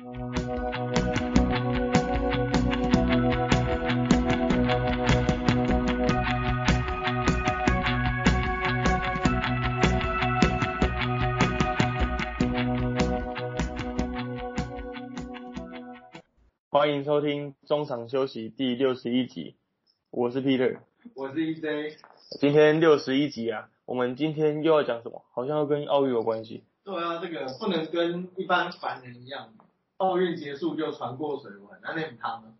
欢迎收听中场休息第六十一集，我是 Peter，我是 EJ。今天六十一集啊，我们今天又要讲什么？好像要跟奥运有关系。对啊，这个不能跟一般凡人一样，奥运结束就船过水文，那那很汤啊。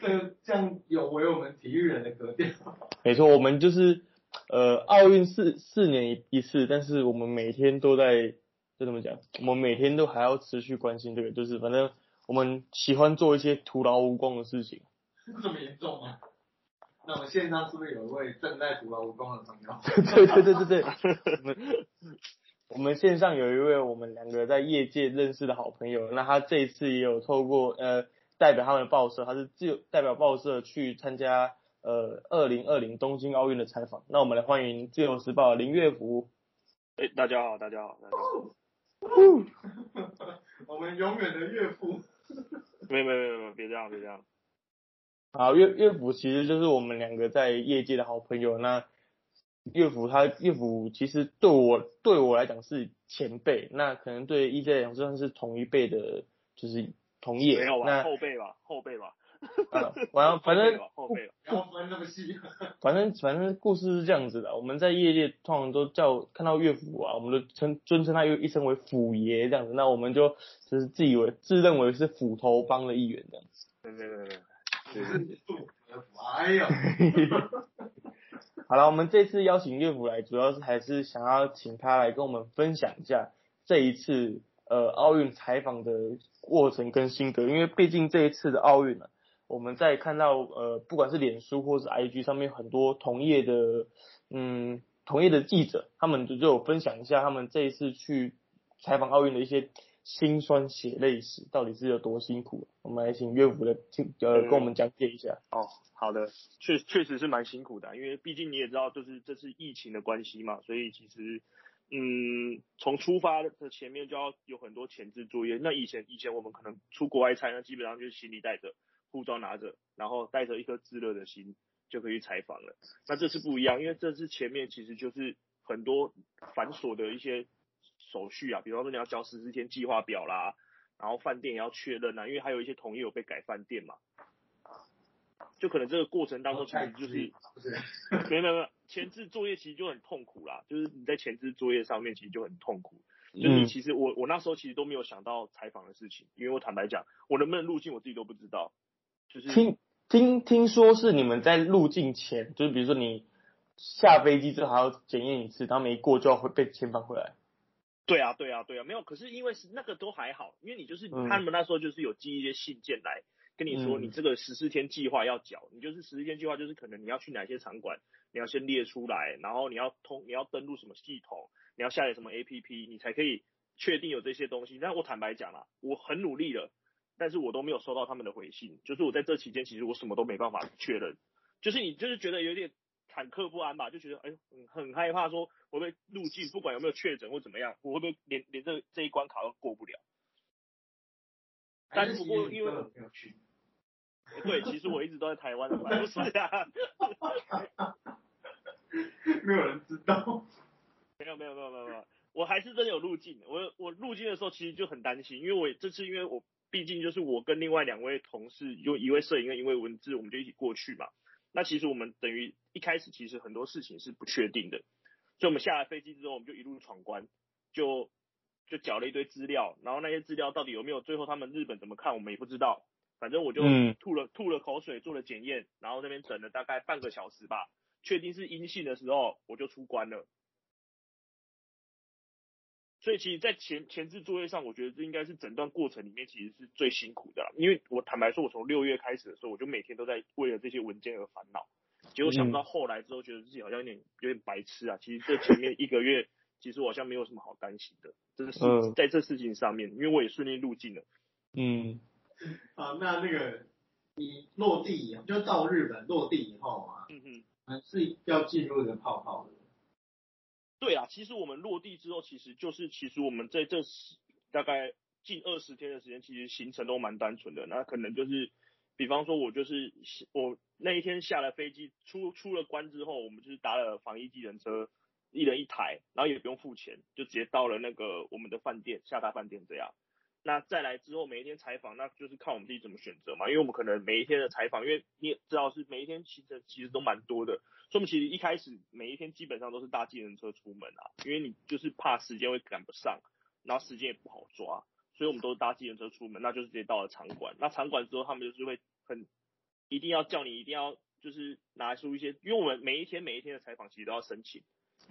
这个这样有违我们体育人的格调。没错，我们就是呃奥运四四年一一次，但是我们每天都在就这么讲，我们每天都还要持续关心这个，就是反正我们喜欢做一些徒劳无功的事情。这么严重吗？那我们线上是不是有一位正在徒劳无功的朋友？对对对对对，我们线上有一位我们两个在业界认识的好朋友，那他这一次也有透过呃代表他们的报社，他是自由代表报社去参加呃二零二零东京奥运的采访。那我们来欢迎自由时报林月福。哎，大家好，大家好，大家好。我们永远的岳父。没有没有没有没有，别这样别这样。好，岳岳父其实就是我们两个在业界的好朋友。那岳父他岳父其实对我对我来讲是前辈，那可能对 EJ 来讲算是同一辈的，就是同业。没有吧？那后辈吧，后辈吧。啊，完了，反正后辈了，不要分那么细。反正反正故事是这样子的，我们在业界通常都叫看到岳父啊，我们都称尊称他又一声为府爷这样子，那我们就就是自以为自认为是斧头帮的一员这样子。对对对对。哎呀，好了，我们这次邀请岳父来，主要是还是想要请他来跟我们分享一下这一次呃奥运采访的过程跟心得，因为毕竟这一次的奥运呢、我们在看到呃不管是脸书或是 IG 上面很多同业的嗯同业的记者，他们就就有分享一下他们这一次去采访奥运的一些辛酸血泪史，到底是有多辛苦？我们来请岳父的听呃跟我们讲解一下。哦，好的，确确实是蛮辛苦的啊，因为毕竟你也知道，就是这次疫情的关系嘛，所以其实，嗯，从出发的前面就要有很多前置作业。那以前以前我们可能出国外采，那基本上就是行李带着，护照拿着，然后带着一颗炙热的心就可以去采访了。那这次不一样，因为这次前面其实就是很多繁琐的一些手续啊，比方说你要交十四天计划表啦，然后饭店也要确认啊，因为还有一些同业有被改饭店嘛，就可能这个过程当中其实就是不是，没有没有没有前置作业其实就很痛苦啦，就是你在前置作业上面其实就很痛苦，就是你其实我我那时候其实都没有想到采访的事情，因为我坦白讲，我能不能入境我自己都不知道，就是听听听说是你们在入境前，就是比如说你下飞机之后还要检验一次，然后没过就要会被遣返回来。对啊，对啊，对啊，没有。可是因为是那个都还好，因为你就是、嗯他们那时候就是有寄一些信件来跟你说，嗯你这个十四天计划要缴，你就是十四天计划就是可能你要去哪些场馆，你要先列出来，然后你要通你要登录什么系统，你要下载什么 APP，你才可以确定有这些东西。但我坦白讲啦，我很努力了，但是我都没有收到他们的回信，就是我在这期间其实我什么都没办法确认，就是你就是觉得有点忐忑不安吧，就觉得哎呦很很害怕说会不会入境，不管有没有确诊或怎么样，我会不会连连这这一关卡都过不了？但是不过因为根本没有去，对，其实我一直都在台湾的嘛，不是啊，没有人知道。没有没有没有没有没有，我还是真的有入境。我我入境的时候其实就很担心，因为我这次因为我毕竟就是我跟另外两位同事，有一位摄影跟一位文字，我们就一起过去嘛。那其实我们等于一开始其实很多事情是不确定的，所以我们下了飞机之后，我们就一路闯关，就就缴了一堆资料，然后那些资料到底有没有最后他们日本怎么看，我们也不知道。反正我就嗯吐了、吐了口水，做了检验，然后那边等了大概半个小时吧，确定是阴性的时候，我就出关了。所以其实，在前前置作业上，我觉得这应该是整段过程里面其实是最辛苦的啦。因为我坦白说，我从六月开始的时候，我就每天都在为了这些文件而烦恼。结果想不到后来之后，觉得自己好像有点有点白痴啊。其实这前面一个月，其实我好像没有什么好担心的，这是嗯在这事情上面，因为我也顺利入境了。嗯啊，那那个你落地以后，就到日本落地以后啊，嗯哼。还是要进入一个泡泡的。对啊，其实我们落地之后，其实就是其实我们在这十大概近二十天的时间，其实行程都蛮单纯的。那可能就是，比方说我就是我那一天下了飞机，出出了关之后，我们就是搭了防疫机人车，一人一台，然后也不用付钱，就直接到了那个我们的饭店下榻饭店这样。那再来之后每一天采访，那就是看我们自己怎么选择嘛。因为我们可能每一天的采访，因为你也知道是每一天行程其实都蛮多的，所以我们其实一开始每一天基本上都是搭计程车出门啊，因为你就是怕时间会赶不上，然后时间也不好抓，所以我们都是搭计程车出门，那就是直接到了场馆。那场馆之后，他们就是会很一定要叫你一定要就是拿出一些，因为我们每一天每一天的采访其实都要申请，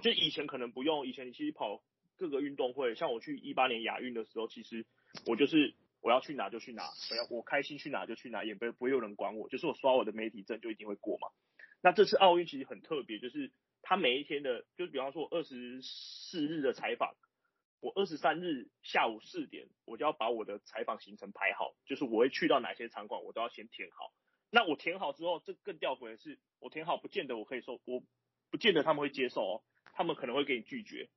就以前可能不用，以前你其实跑各个运动会，像我去一八年亚运的时候，其实。我就是我要去哪就去哪，我要我开心去哪就去哪，也不不会有人管我，就是我刷我的媒体证就一定会过嘛。那这次奥运其实很特别，就是他每一天的，就比方说二十四日的采访，我二十三日下午四点我就要把我的采访行程排好，就是我会去到哪些场馆，我都要先填好。那我填好之后，这更吊诡的是，我填好不见得我可以说，我不见得他们会接受哦，他们可能会给你拒绝。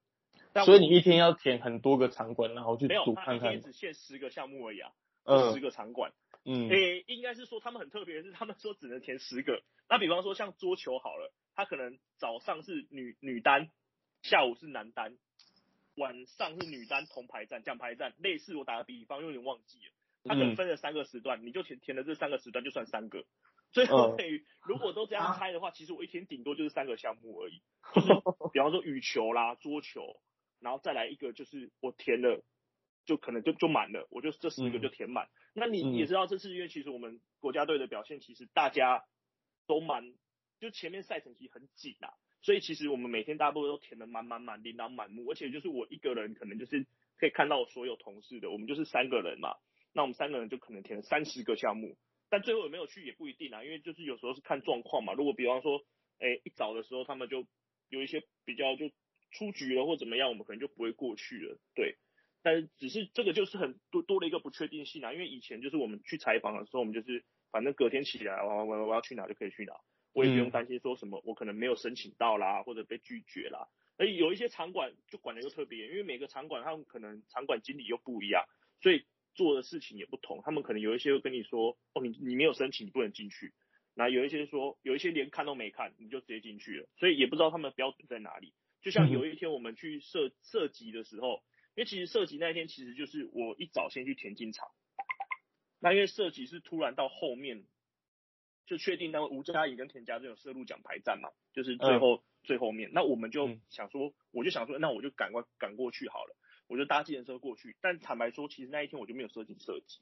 所以你一天要填很多个场馆，然后去组看看。没有，只限十个项目而已啊，十个场馆。嗯。诶，应该是说他们很特别的是，他们说只能填十个。那比方说像桌球好了，他可能早上是女女单，下午是男单，晚上是女单铜牌战、奖牌战，类似我打个比方，有点忘记了。他可能分了三个时段，你就填填了这三个时段就算三个。最后等于如果都这样猜的话，其实我一天顶多就是三个项目而已。就是 比方说羽球啦、桌球。然后再来一个，就是我填了，就可能就就满了，我就这十个就填满。那你也知道，这次因为其实我们国家队的表现，其实大家都蛮，就前面赛程其实很紧啊，所以其实我们每天大部分都填的满满满，琳琅满目。而且就是我一个人可能就是可以看到我所有同事的，我们就是三个人嘛，那我们三个人就可能填了三十个项目，但最后有没有去也不一定啊，因为就是有时候是看状况嘛。如果比方说，哎，一早的时候他们就有一些比较就。出局了或怎么样，我们可能就不会过去了，对。但是只是这个就是很多多了一个不确定性啊，因为以前就是我们去采访的时候，我们就是反正隔天起来，我我我要去哪就可以去哪，我也不用担心说什么我可能没有申请到啦，或者被拒绝啦。而有一些场馆就管的又特别，因为每个场馆他们可能场馆经理又不一样，所以做的事情也不同。他们可能有一些会跟你说，哦，你你没有申请，你不能进去。那有一些说，有一些连看都没看，你就直接进去了，所以也不知道他们的标准在哪里。就像有一天我们去射射击的时候，因为其实射击那一天其实就是我一早先去田径场，那因为射击是突然到后面就确定那个吴佳颖跟田家这种射入奖牌战嘛，就是最后最后面，那我们就想说，我就想说，那我就赶快赶过去好了，我就搭计程车过去。但坦白说，其实那一天我就没有射进射击，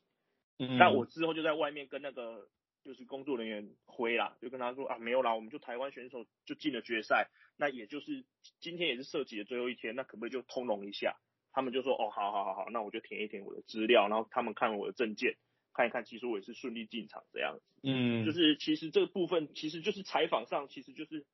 但我之后就在外面跟那个。就是工作人员挥啦，就跟他说啊，没有啦，我们就台湾选手就进了决赛，那也就是今天也是设计的最后一天，那可不可以就通融一下？他们就说哦，好好好好，那我就填一填我的资料，然后他们看我的证件，看一看，其实我也是顺利进场这样子。嗯，就是其实这个部分其实就是采访上其实就是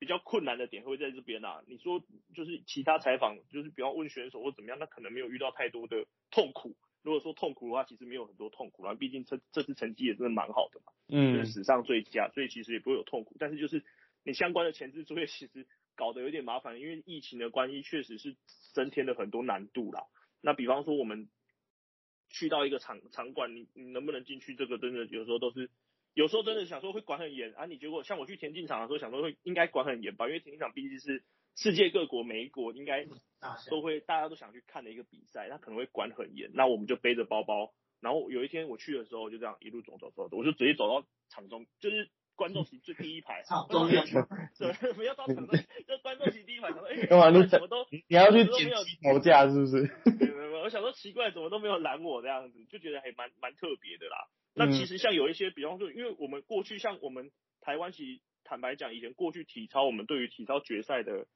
比较困难的点会在这边啊。你说就是其他采访，就是比方问选手或怎么样，那可能没有遇到太多的痛苦。如果说痛苦的话，其实没有很多痛苦啦，毕竟这这次成绩也真的蛮好的嘛，嗯，史上最佳，所以其实也不会有痛苦。但是就是你相关的前置作业其实搞得有点麻烦，因为疫情的关系，确实是增添了很多难度啦。那比方说我们去到一个场场馆，你你能不能进去？这个真的有时候都是，有时候真的想说会管很严啊。你结果像我去田径场的时候，想说会应该管很严吧，因为田径场毕竟是。世界各国每一国应该都会，大家都想去看的一个比赛，他可能会管很严。那我们就背着包包，然后有一天我去的时候，就这样一路走走走，我就直接走到场中，就是观众席最第一排。场中央。对，不要到场中，就观众席第一排。哎，干嘛？你怎么都你要去捡头架是不是？没有没有，我想说奇怪，怎么都没有拦我这样子，就觉得还蛮蛮特别的啦。那其实像有一些，比方说，因为我们过去像我们台湾，其实坦白讲，以前过去体操，我们对于体操决赛的。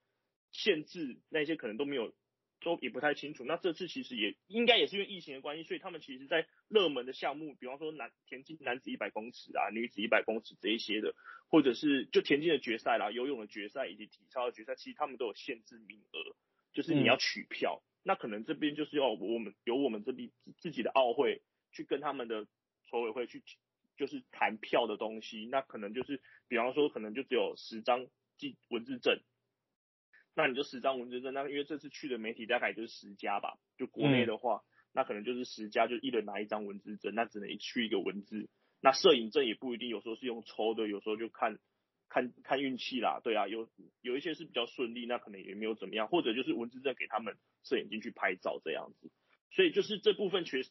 限制那些可能都没有，都也不太清楚。那这次其实也应该也是因为疫情的关系，所以他们其实，在热门的项目，比方说男田径男子一百公尺啊，女子一百公尺这一些的，或者是就田径的决赛啦、游泳的决赛以及体操的决赛，其实他们都有限制名额，就是你要取票。那可能这边就是要我们由我们这边自己的奥会去跟他们的筹委会去，就是谈票的东西。那可能就是比方说，可能就只有十张记文字证。那你就十张文字证，那因为这次去的媒体大概就是十家吧，就国内的话，那可能就是十家就一人拿一张文字证，那只能去一个文字。那摄影证也不一定，有时候是用抽的，有时候就看看看运气啦。对啊，有有一些是比较顺利，那可能也没有怎么样，或者就是文字证给他们摄影进去拍照这样子。所以就是这部分确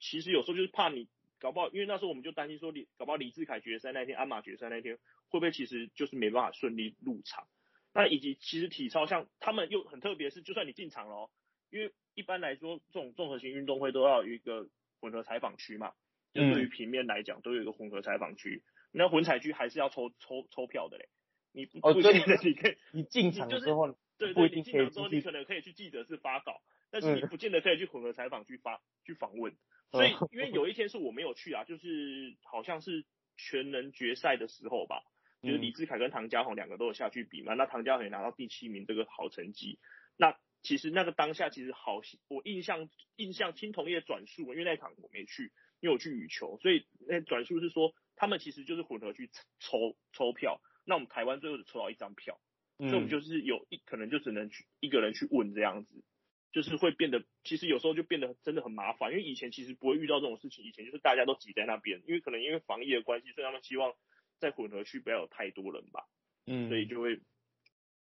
其实有时候就是怕你搞不好，因为那时候我们就担心说李搞不好李志凯决赛那天，鞍马决赛那天会不会其实就是没办法顺利入场。那以及其实体操像他们又很特别，是就算你进场了，因为一般来说这种综合型运动会都要有一个混合采访区嘛。就对于平面来讲，都有一个混合采访区。那混采区还是要抽抽抽票的嘞。你哦，对，你你可以，你进场之后，对对，你进场之后你可能可以去记者室发稿，但是你不见得可以去混合采访去发去访问。所以因为有一天是我没有去啊，就是好像是全能决赛的时候吧，就是李志凯跟唐家宏两个都有下去比嘛。那唐家宏也拿到第七名，这个好成绩。那其实那个当下其实好，我印象印象青铜业转述，因为那场我没去。因为我去羽球，所以那转述是说，他们其实就是混合去抽抽票。那我们台湾最后只抽到一张票，所以我们就是有一可能就只能去一个人去问这样子，就是会变得其实有时候就变得真的很麻烦。因为以前其实不会遇到这种事情，以前就是大家都挤在那边，因为可能因为防疫的关系，所以他们希望在混合区不要有太多人吧。嗯，所以就会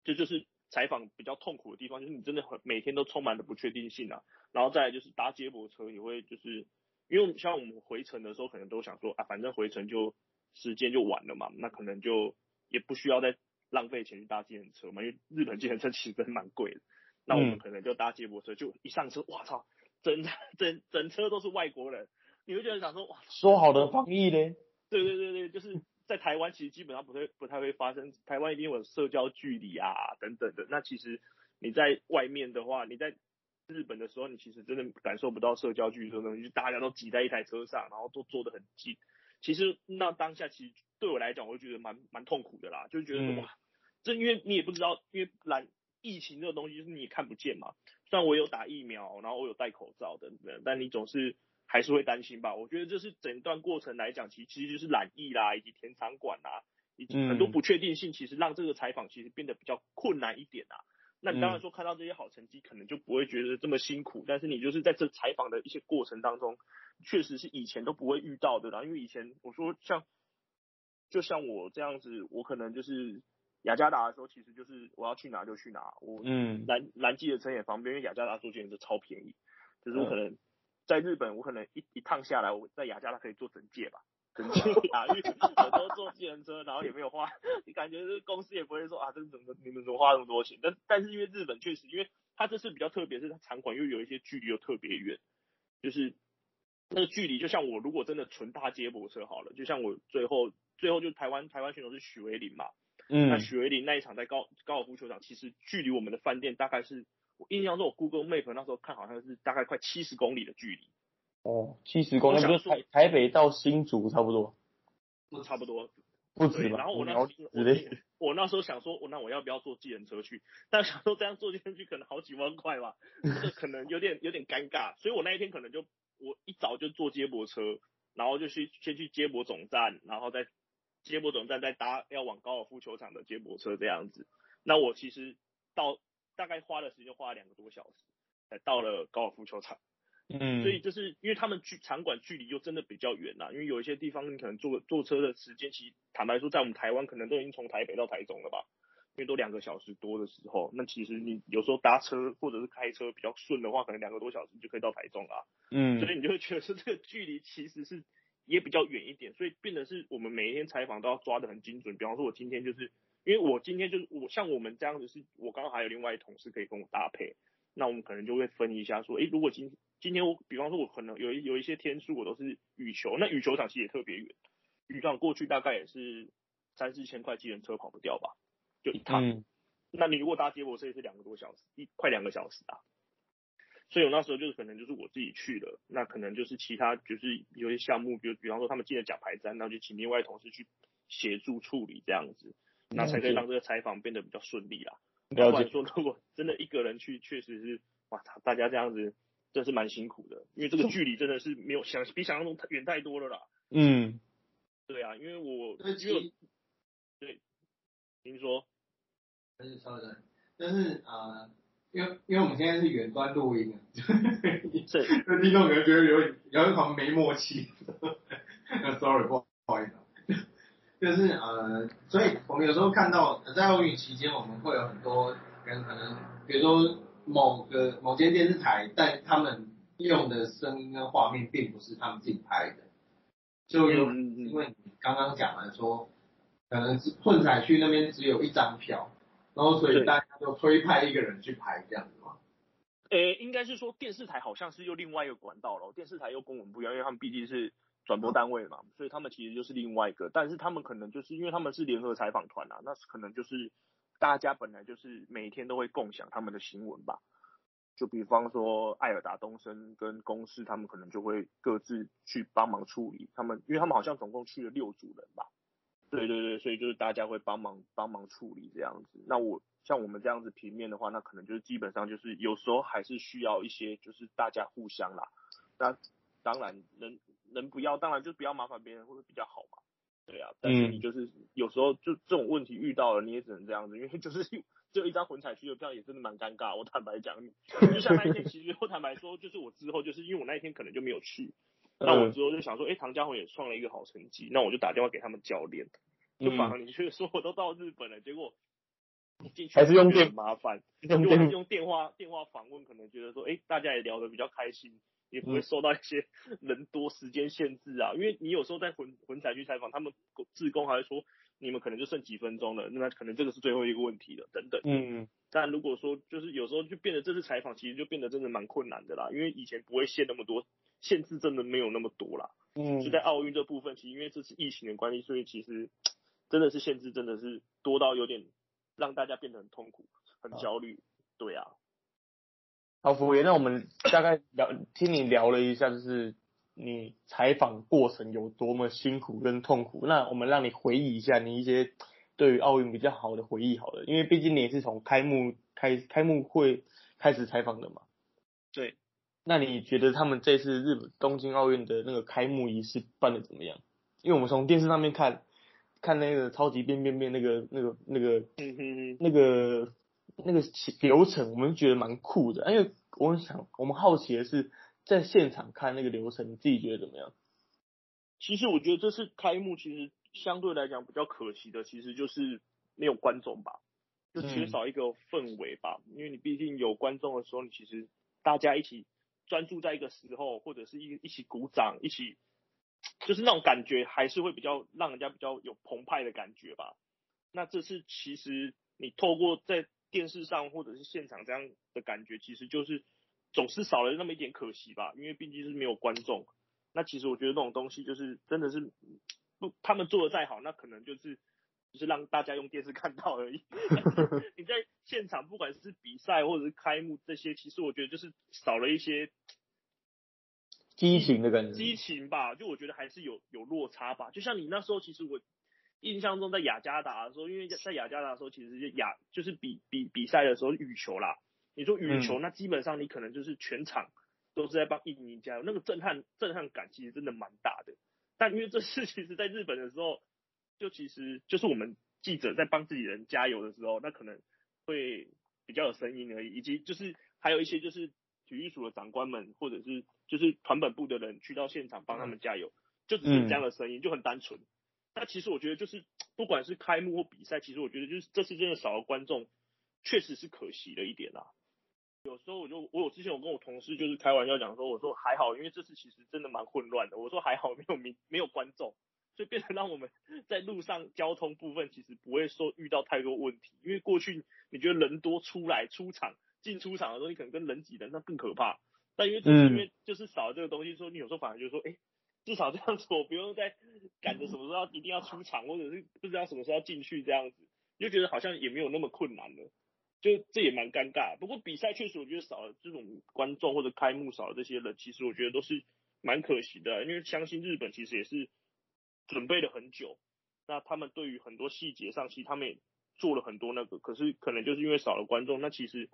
这就是采访比较痛苦的地方，就是你真的很每天都充满了不确定性啊。然后再来就是搭接驳车也会就是。因为像我们回程的时候，可能都想说啊，反正回程就时间就晚了嘛，那可能就也不需要再浪费钱去搭计程车嘛，因为日本计程车其实真蛮贵的。那我们可能就搭接驳车，就一上车，哇操，整整整车都是外国人，你会觉得想说哇，说好的防疫呢？对对对对，就是在台湾其实基本上不会不太会发生，台湾一定有社交距离啊等等的。那其实你在外面的话，你在日本的时候，你其实真的感受不到社交距离这种东西，就大家都挤在一台车上，然后都坐得很近。其实那当下其实对我来讲，我就觉得蛮蛮痛苦的啦，就觉得哇，这因为你也不知道，因为懒疫情这个东西是你也看不见嘛。虽然我有打疫苗，然后我有戴口罩等等，但你总是还是会担心吧。我觉得这是整段过程来讲，其实其实就是染疫啦，以及填场馆啦，以及很多不确定性，其实让这个采访其实变得比较困难一点啊。那你当然说看到这些好成绩，可能就不会觉得这么辛苦。但是你就是在这采访的一些过程当中，确实是以前都不会遇到的啦。因为以前我说像，就像我这样子，我可能就是雅加达的时候，其实就是我要去哪就去哪。我嗯，南南极的车也方便，因为雅加达坐电车超便宜。就是我可能在日本，我可能一一趟下来，我在雅加达可以坐整届吧。很雅裕，我都坐自行车，然后也没有花，你感觉这公司也不会说啊，这怎么你们怎么花那么多钱？但但是因为日本确实，因为它这次比较特别，是它场馆又有一些距离又特别远，就是那个距离，就像我如果真的纯搭接驳车好了，就像我最后最后就台湾台湾选手是许维林嘛，嗯，那许维林那一场在高高尔夫球场，其实距离我们的饭店大概是我印象中我 Google Map 那时候看好像是大概快七十公里的距离。哦，七十公里，就台台北到新竹差不多，不差不多，不止吧？然后我那我那时候想说，我那我要不要坐计程车去？但想说这样坐进去可能好几万块吧，这可能有点有点尴尬，所以我那一天可能就我一早就坐接驳车，然后就去先去接驳总站，然后再接驳总站再搭要往高尔夫球场的接驳车这样子。那我其实到大概花的时间花了两个多小时，才到了高尔夫球场。嗯，所以就是因为他们距场馆距离又真的比较远啦，因为有一些地方你可能坐坐车的时间，其实坦白说，在我们台湾可能都已经从台北到台中了吧，因为都两个小时多的时候，那其实你有时候搭车或者是开车比较顺的话，可能两个多小时就可以到台中啦。嗯，所以你就会觉得说这个距离其实是也比较远一点，所以变得是我们每一天采访都要抓得很精准。比方说，我今天就是因为我今天就是我像我们这样子，是我刚刚还有另外同事可以跟我搭配，那我们可能就会分一下说，诶，如果今今天我比方说，我可能有一有一些天数我都是羽球，那羽球场其实也特别远，羽场过去大概也是三四千块，机人车跑不掉吧，就一趟。那你如果搭接驳车也是两个多小时，一快两个小时啊。所以我那时候就是可能就是我自己去了，那可能就是其他就是有些项目，比如比方说他们进了奖牌站，那就请另外同事去协助处理这样子，那才可以让这个采访变得比较顺利啦。不然说如果真的一个人去，确实是哇操，大家这样子。真是蛮辛苦的，因为这个距离真的是没有想比想象中远太多了啦。嗯，对啊，因为我因为对，您说，但是稍等，但是啊，因为因为我们现在是远端录音啊，是，那 听众可能觉得有有一款没默契。Sorry，不好意思。就是呃，所以我们有时候看到在奥运期间，我们会有很多人可能，比如说某个某间电视台，但他们用的声音跟画面并不是他们自己拍的，就有因为你刚刚讲了说，可能是混彩区那边只有一张票，然后所以大家就推派一个人去拍这样子吗？呃，应该是说电视台好像是又另外一个管道了，电视台又跟我们不一样，因为他们毕竟是。转播单位嘛，所以他们其实就是另外一个，但是他们可能就是因为他们是联合采访团啊，那可能就是大家本来就是每天都会共享他们的新闻吧。就比方说艾尔达东升跟公司，他们可能就会各自去帮忙处理。他们因为他们好像总共去了六组人吧。对对对，所以就是大家会帮忙帮忙处理这样子。那我像我们这样子平面的话，那可能就是基本上就是有时候还是需要一些就是大家互相啦。那当然能。能不要，当然就不要麻烦别人，会比较好嘛。对啊，但是你就是有时候就这种问题遇到了，你也只能这样子，因为就是只有一张混彩区的票也真的蛮尴尬。我坦白讲，就像那一天，其实我坦白说，就是我之后就是因为我那一天可能就没有去，那我之后就想说，哎，唐家宏也创了一个好成绩，那我就打电话给他们教练，就反而你却说我都到日本了，结果进去还是用电麻烦，用用电话电话访问，可能觉得说，哎，大家也聊得比较开心。也不会受到一些人多时间限制啊，因为你有时候在混混彩去采访，他们自工还会说你们可能就剩几分钟了，那可能这个是最后一个问题了，等等。嗯。但如果说就是有时候就变得这次采访其实就变得真的蛮困难的啦，因为以前不会限那么多，限制真的没有那么多啦。嗯。就在奥运这部分，其实因为这次疫情的关系，所以其实 真的是限制真的是多到有点让大家变得很痛苦、很焦虑。对啊。好，服务员，那我们大概聊听你聊了一下，就是你采访过程有多么辛苦跟痛苦。那我们让你回忆一下你一些对于奥运比较好的回忆，好了，因为毕竟你也是从开幕开开幕会开始采访的嘛。对。那你觉得他们这次日本东京奥运的那个开幕仪式办的怎么样？因为我们从电视上面看，看那个超级变变变那个那个那个，那个。那个流程我们觉得蛮酷的，因为我们想，我们好奇的是在现场看那个流程，你自己觉得怎么样？其实我觉得这次开幕其实相对来讲比较可惜的，其实就是没有观众吧，就缺少一个氛围吧。因为你毕竟有观众的时候，你其实大家一起专注在一个时候，或者是一一起鼓掌，一起就是那种感觉，还是会比较让人家比较有澎湃的感觉吧。那这次其实你透过在电视上或者是现场这样的感觉，其实就是总是少了那么一点可惜吧，因为毕竟是没有观众。那其实我觉得那种东西就是真的是不，他们做的再好，那可能就是就是让大家用电视看到而已。你在现场不管是比赛或者是开幕这些，其实我觉得就是少了一些激情的感觉，激情吧，就我觉得还是有有落差吧。就像你那时候，其实我。印象中在雅加达的时候，因为在雅加达的时候，其实就雅就是比比比赛的时候羽球啦。你说羽球，那基本上你可能就是全场都是在帮印尼加油，那个震撼震撼感其实真的蛮大的。但因为这次其实在日本的时候，就其实就是我们记者在帮自己人加油的时候，那可能会比较有声音而已，以及就是还有一些就是体育署的长官们或者是就是团本部的人去到现场帮他们加油，就只是这样的声音，就很单纯。那其实我觉得就是，不管是开幕或比赛，其实我觉得就是这次真的少了观众，确实是可惜了一点啦。有时候我就我有之前我跟我同事就是开玩笑讲说，我说还好，因为这次其实真的蛮混乱的。我说还好没有没没有观众，所以变成让我们 在路上交通部分其实不会说遇到太多问题。因为过去你觉得人多出来出场进出场的时候，你可能跟人挤人那更可怕。但因为就是因为就是少了这个东西，说你有时候反而就说哎。至少这样子，我不用再赶着什么时候一定要出场，或者是不知道什么时候要进去这样子，就觉得好像也没有那么困难了，就这也蛮尴尬。不过比赛确实我觉得少了这种观众或者开幕少了这些人，其实我觉得都是蛮可惜的，因为相信日本其实也是准备了很久，那他们对于很多细节上，其实他们也做了很多那个，可是可能就是因为少了观众，那其实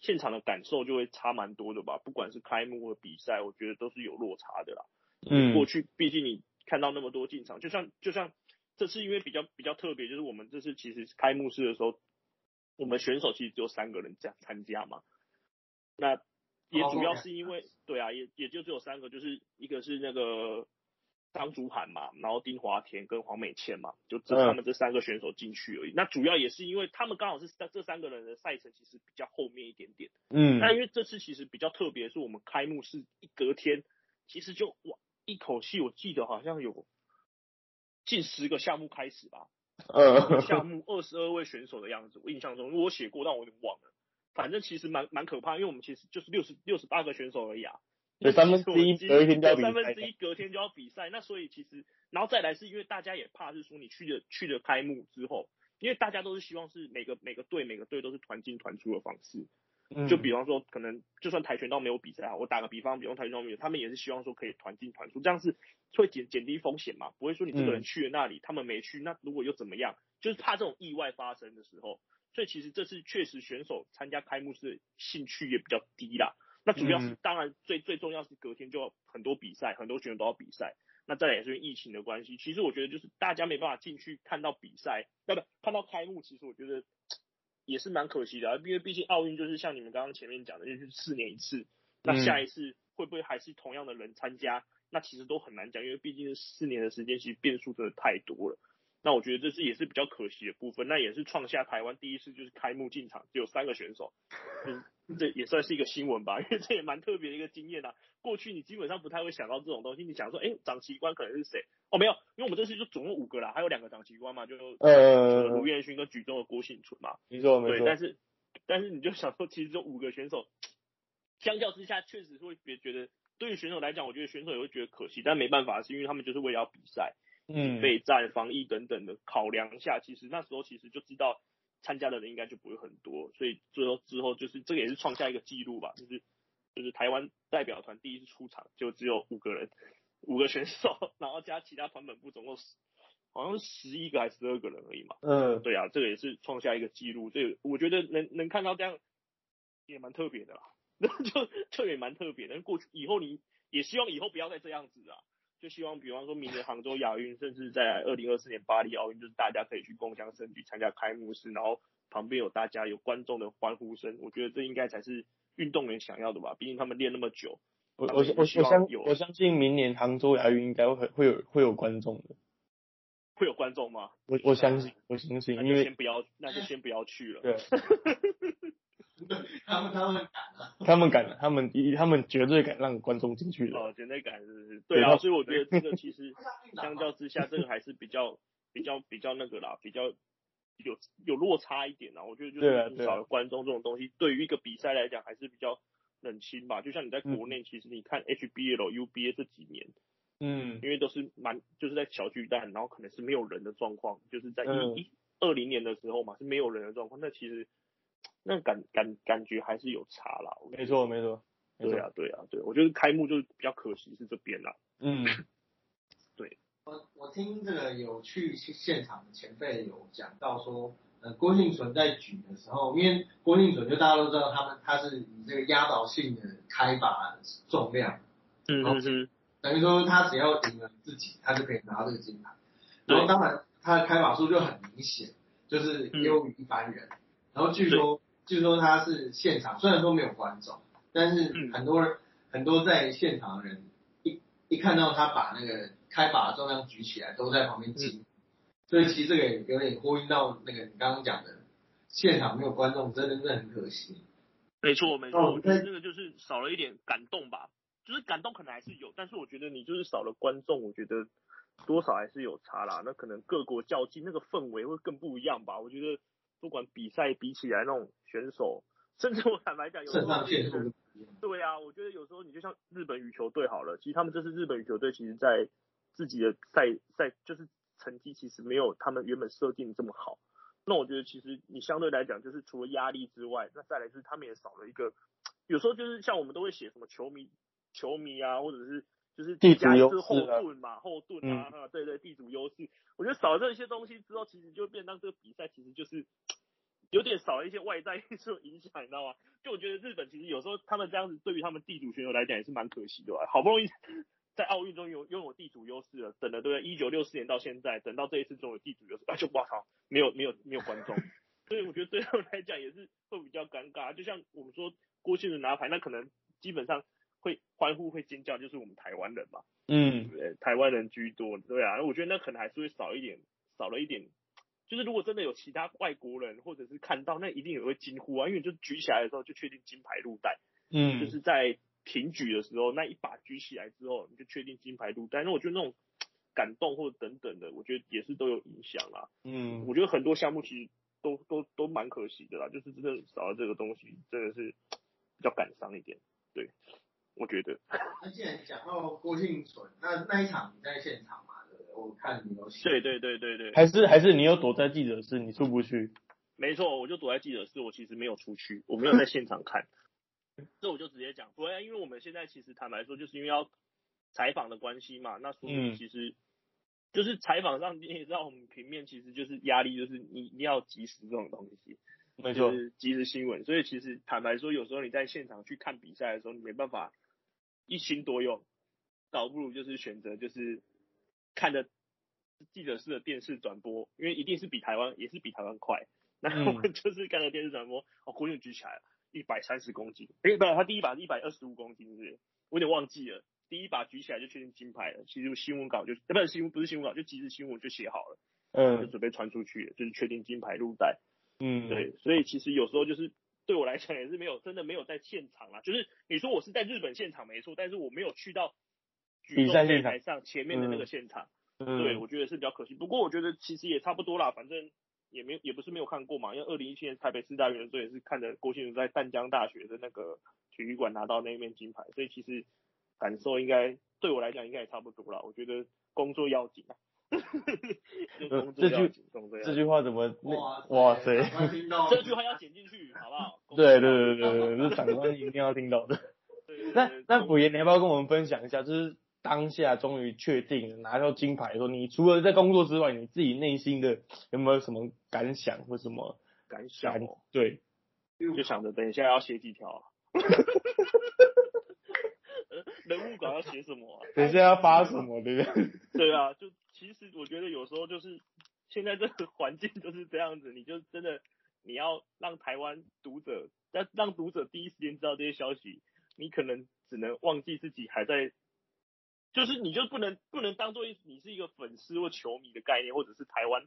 现场的感受就会差蛮多的吧。不管是开幕或比赛，我觉得都是有落差的啦。嗯，过去毕竟你看到那么多进场，就像就像这次因为比较比较特别，就是我们这次其实开幕式的时候我们选手其实只有三个人这样参加嘛，那也主要是因为对啊，也也就只有三个，就是一个是那个张祖涵嘛，然后丁华田跟黄美倩嘛，就这他们这三个选手进去而已。那主要也是因为他们刚好是这这三个人的赛程其实比较后面一点点，嗯，那因为这次其实比较特别，是我们开幕式一隔天，其实就哇一口气，我记得好像有近十个项目开始吧。呃，项目二十二位选手的样子，我印象中我写过，但我有点忘了。反正其实蛮蛮可怕，因为我们其实就是六十六十八个选手而已啊。有三分之一隔天就要比赛。三分之一隔天就要比赛，那所以其实，然后再来是因为大家也怕是说你去了去了开幕之后，因为大家都是希望是每个每个队每个队都是团进团出的方式。就比方说，可能就算跆拳道没有比赛，我打个比方，比方跆拳道没有，他们也是希望说可以团进团出，这样是会减减低风险嘛？不会说你这个人去了那里，他们没去，那如果又怎么样？就是怕这种意外发生的时候，所以其实这次确实选手参加开幕式兴趣也比较低啦。那主要是当然最最重要是隔天就要很多比赛，很多选手都要比赛。那再来也是因为疫情的关系，其实我觉得就是大家没办法进去看到比赛，不不看到开幕，其实我觉得。也是蛮可惜的，因为毕竟奥运就是像你们刚刚前面讲的，就是四年一次，那下一次会不会还是同样的人参加？那其实都很难讲，因为毕竟是四年的时间，其实变数真的太多了。那我觉得这是也是比较可惜的部分，那也是创下台湾第一次就是开幕进场只有三个选手，这也算是一个新闻吧，因为这也蛮特别的一个经验啊。过去你基本上不太会想到这种东西，你想说，哎，长旗官可能是谁？哦，没有，因为我们这次就总共五个啦，还有两个长旗官嘛，就呃卢彦勋跟举重的郭信存嘛，没错没错。对，但是但是你就想说，其实这五个选手相较之下，确实会别觉得，对于选手来讲，我觉得选手也会觉得可惜，但没办法，是因为他们就是为了要比赛。嗯，备战、防疫等等的考量下，其实那时候其实就知道参加的人应该就不会很多，所以最后之后就是这个也是创下一个记录吧，就是就是台湾代表团第一次出场就只有五个人，五个选手，然后加其他团本部总共十好像是十一个还是十二个人而已嘛。嗯，对啊，这个也是创下一个记录，这个我觉得能能看到这样也蛮特别的啦，那 就就也蛮特别的。过去以后你也希望以后不要再这样子啊。就希望，比方说明年杭州亚运，甚至在二零二四年巴黎奥运，就是大家可以去共享盛举参加开幕式，然后旁边有大家有观众的欢呼声，我觉得这应该才是运动员想要的吧。毕竟他们练那么久，我我我我相我相信明年杭州亚运应该会会有会有观众的，会有观众吗？我我相信我相信，因为先不要，那就先不要去了。对。他们他们敢了，他们敢，他们一他们绝对敢让观众进去的。哦，绝对敢，是不是？对啊，所以我觉得这个其实 相较之下，这个还是比较比较比较那个啦，比较有有落差一点啦。我觉得就是至少观众这种东西，对于一个比赛来讲还是比较冷清吧。就像你在国内，其实你看 HBL、UBA 这几年，嗯，因为都是蛮就是在小巨蛋，然后可能是没有人的状况，就是在一一二零年的时候嘛，是没有人的状况，那其实。那感感感觉还是有差啦，没错没错，对啊对啊对，我觉得开幕就比较可惜是这边啦，嗯，对，我我听这个有去现场的前辈有讲到说，呃郭敬存在举的时候，因为郭敬存就大家都知道他们他是以这个压倒性的开把重量，嗯嗯嗯，等于说他只要赢了自己，他就可以拿这个金牌，然后当然他的开把数就很明显，就是优于一般人，然后据说。据说他是现场，虽然说没有观众，但是很多人很多在现场的人一一看到他把那个开把的重量举起来，都在旁边惊。所以其实这个也有点呼应到那个你刚刚讲的，现场没有观众，真的是很可惜。没错没错，我觉得这个就是少了一点感动吧，就是感动可能还是有，但是我觉得你就是少了观众，我觉得多少还是有差啦。那可能各国较劲那个氛围会更不一样吧，我觉得。不管比赛比起来那种选手，甚至我坦白讲，有时候对啊，我觉得有时候你就像日本羽球队好了，其实他们这次日本羽球队，其实在自己的赛赛就是成绩其实没有他们原本设定这么好。那我觉得其实你相对来讲，就是除了压力之外，那再来就是他们也少了一个，有时候就是像我们都会写什么球迷球迷啊，或者是。就是地主优势后盾嘛，后盾啊，哈，对对，地主优势。我觉得少了这些东西之后，其实就变当这个比赛其实就是有点少了一些外在因素影响，你知道吗？就我觉得日本其实有时候他们这样子，对于他们地主选手来讲也是蛮可惜的吧。好不容易 在奥运中有拥有地主优势了，等了对不对？一九六四年到现在，等到这一次终有地主优势，啊就哇操，没有没有没有观众，所以我觉得对他们来讲也是会比较尴尬。就像我们说郭庆的拿牌，那可能基本上会欢呼会尖叫，就是我们台湾人嘛，嗯，对，台湾人居多，对啊。我觉得那可能还是会少一点，少了一点。就是如果真的有其他外国人或者是看到，那一定也会惊呼啊，因为就举起来的时候就确定金牌入袋，嗯，就是在平举的时候那一把举起来之后，你就确定金牌入袋。那我觉得那种 感动或者等等的，我觉得也是都有影响啊。嗯，我觉得很多项目其实都都都蛮可惜的啦，就是真的少了这个东西，真的是 比较感伤一点。对，我觉得。那既然讲到郭庆存，那那一场你在现场嘛？对不对？我看你有写。对对对对对，还是还是你有躲在记者室，你出不去。没错，我就躲在记者室，我其实没有出去，我没有在现场看。这我就直接讲，不然因为我们现在其实坦白说，就是因为要采访的关系嘛，那所以嗯其实就是采访上你也知道，我们平面其实就是压力，就是你一定要及时这种东西。没错，就是及时新闻。所以其实坦白说，有时候你在现场去看比赛的时候，你没办法一心多用，倒不如就是选择就是看着记者室的电视转播，因为一定是比台湾也是比台湾快。那我们就是看着电视转播，哦，郭靖举起来了，一百三十公斤，诶，不是，他第一把是一百二十五公斤，是不是？我有点忘记了，第一把举起来就确定金牌了。其实新闻稿就，呃不是新闻不是新闻稿，就即时新闻就写好了，嗯就嗯准备传出去了，就是确定金牌入袋。嗯，对，所以其实有时候就是对我来讲也是没有真的没有在现场啦。就是你说我是在日本现场没错，但是我没有去到比赛擂台上前面的那个现场。嗯，对，我觉得是比较可惜。不过我觉得其实也差不多啦，反正也没有也不是没有看过嘛。因为二零一七年台北四大运的时候也是看着郭庆如在淡江大学的那个体育馆拿到那一面金牌，所以其实感受应该对我来讲应该也差不多啦。我觉得工作要紧啊。这句这句话怎么？哇哇塞！这句话要剪进去，好不好？对对对对对，这是长官一定要听到的。那那辅言，你要不要跟我们分享一下？就是当下终于确定拿到金牌的时候，你除了在工作之外，你自己内心的有没有什么感想或什么感感想哦，？对，就想着等一下要写几条啊，人物稿要写什么啊？等一下要发什么，对不对？对啊，就其实我觉得有时候就是现在这个环境就是这样子，你就真的你要让台湾读者，让让读者第一时间知道这些消息，你可能只能忘记自己还在，就是你就不能不能当做你是一个粉丝或球迷的概念，或者是台湾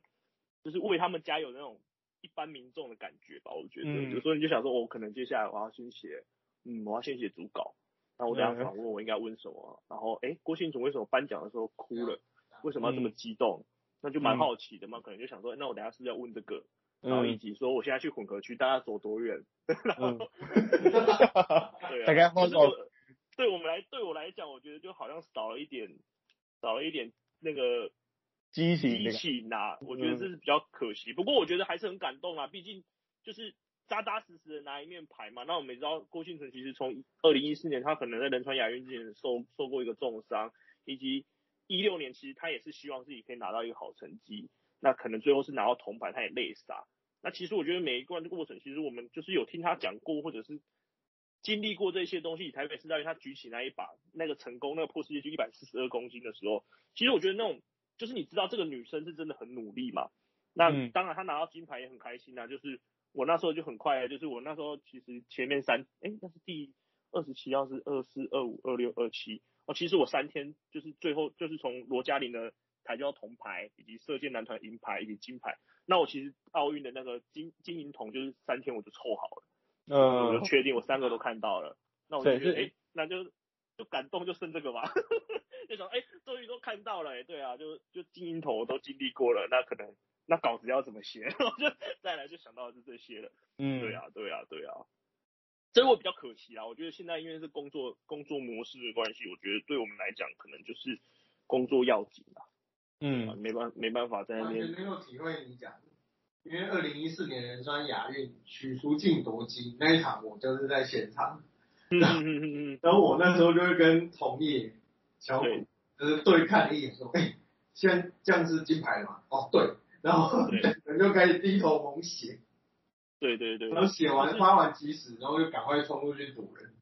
就是为他们加油那种一般民众的感觉吧。我觉得、嗯有时候你就想说，我、可能接下来我要先写，嗯，我要先写主稿。那我等下嗯访问我应该问什么？然后，哎，郭信总为什么颁奖的时候哭了？为什么要这么嗯激动？那就蛮好奇的嘛，可能就想说，那我等下是不是要问这个？然后以嗯及说我现在去混合区，大家走多远？然后嗯，对啊，大概花多少就是我对我们来，对我来讲，我觉得就好像少了一点，少了一点那个激激情的感情呐、我觉得嗯这是比较可惜。不过我觉得还是很感动啊，毕竟就是扎扎实实的拿一面牌嘛。那我们也知道郭庆成其实从二零一四年他可能在仁川亚运之前受受过一个重伤，以及一六年其实他也是希望自己可以拿到一个好成绩，那可能最后是拿到铜牌，他也累傻。那其实我觉得每一关的过程，其实我们就是有听他讲过，或者是经历过这些东西。台北市大运他举起那一把那个成功，那个破世界纪一百四十二公斤的时候，其实我觉得那种就是你知道这个女生是真的很努力嘛。那嗯当然她拿到金牌也很开心啊，就是我那时候就很快，就是我那时候其实前面三，哎，那是第二十七号是二四二五二六二七。哦，其实我三天就是最后就是从罗嘉玲的台交铜牌，以及射箭男团银牌以及金牌，那我其实奥运的那个金金银铜就是三天我就凑好了，我就嗯，确定我三个都看到了，那我就觉得哎，诶那就就感动就剩这个吧，就想哎，终于都看到了，哎，对啊，就就金银铜我都经历过了，那可能那稿子要怎么写，我就再来就想到的是这些了。嗯，对啊，对啊，对啊。这我比较可惜啊，我觉得现在因为是工作工作模式的关系，我觉得对我们来讲可能就是工作要紧啊，嗯，没办没办法在那完全边。没有体会你讲，因为二零一四年仁川亚运许淑净夺金那一场，我就是在现场，嗯嗯嗯嗯嗯，然后我那时候就会跟同业小对虎就是对看了一眼，说，哎、现在这样是金牌了嘛？哦，对，然后对。人就开始低头猛写，对对对，然后写完发完即时，然后就赶快冲出去堵人，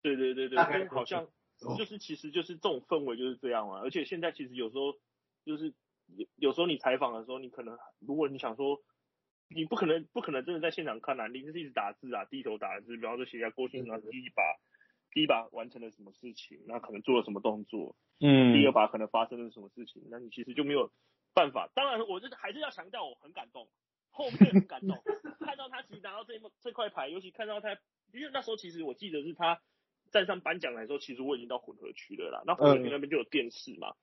对对对对，好像哦就是其实就是这种氛围就是这样嘛，而且现在其实有时候就是有有时候你采访的时候，你可能如果你想说你不可能不可能真的在现场看啊，你就是一直打字啊，低头打字，比方说写下郭信生第一把第一把完成了什么事情，那可能做了什么动作，嗯，第二把可能发生了什么事情，那你其实就没有办法。当然，我就是还是要强调，我很感动，后面很感动，看到他其实拿到这一这块牌，尤其看到他，因为那时候其实我记得是他站上颁奖台的时候，其实我已经到混合区了啦，那混合区那边就有电视嘛，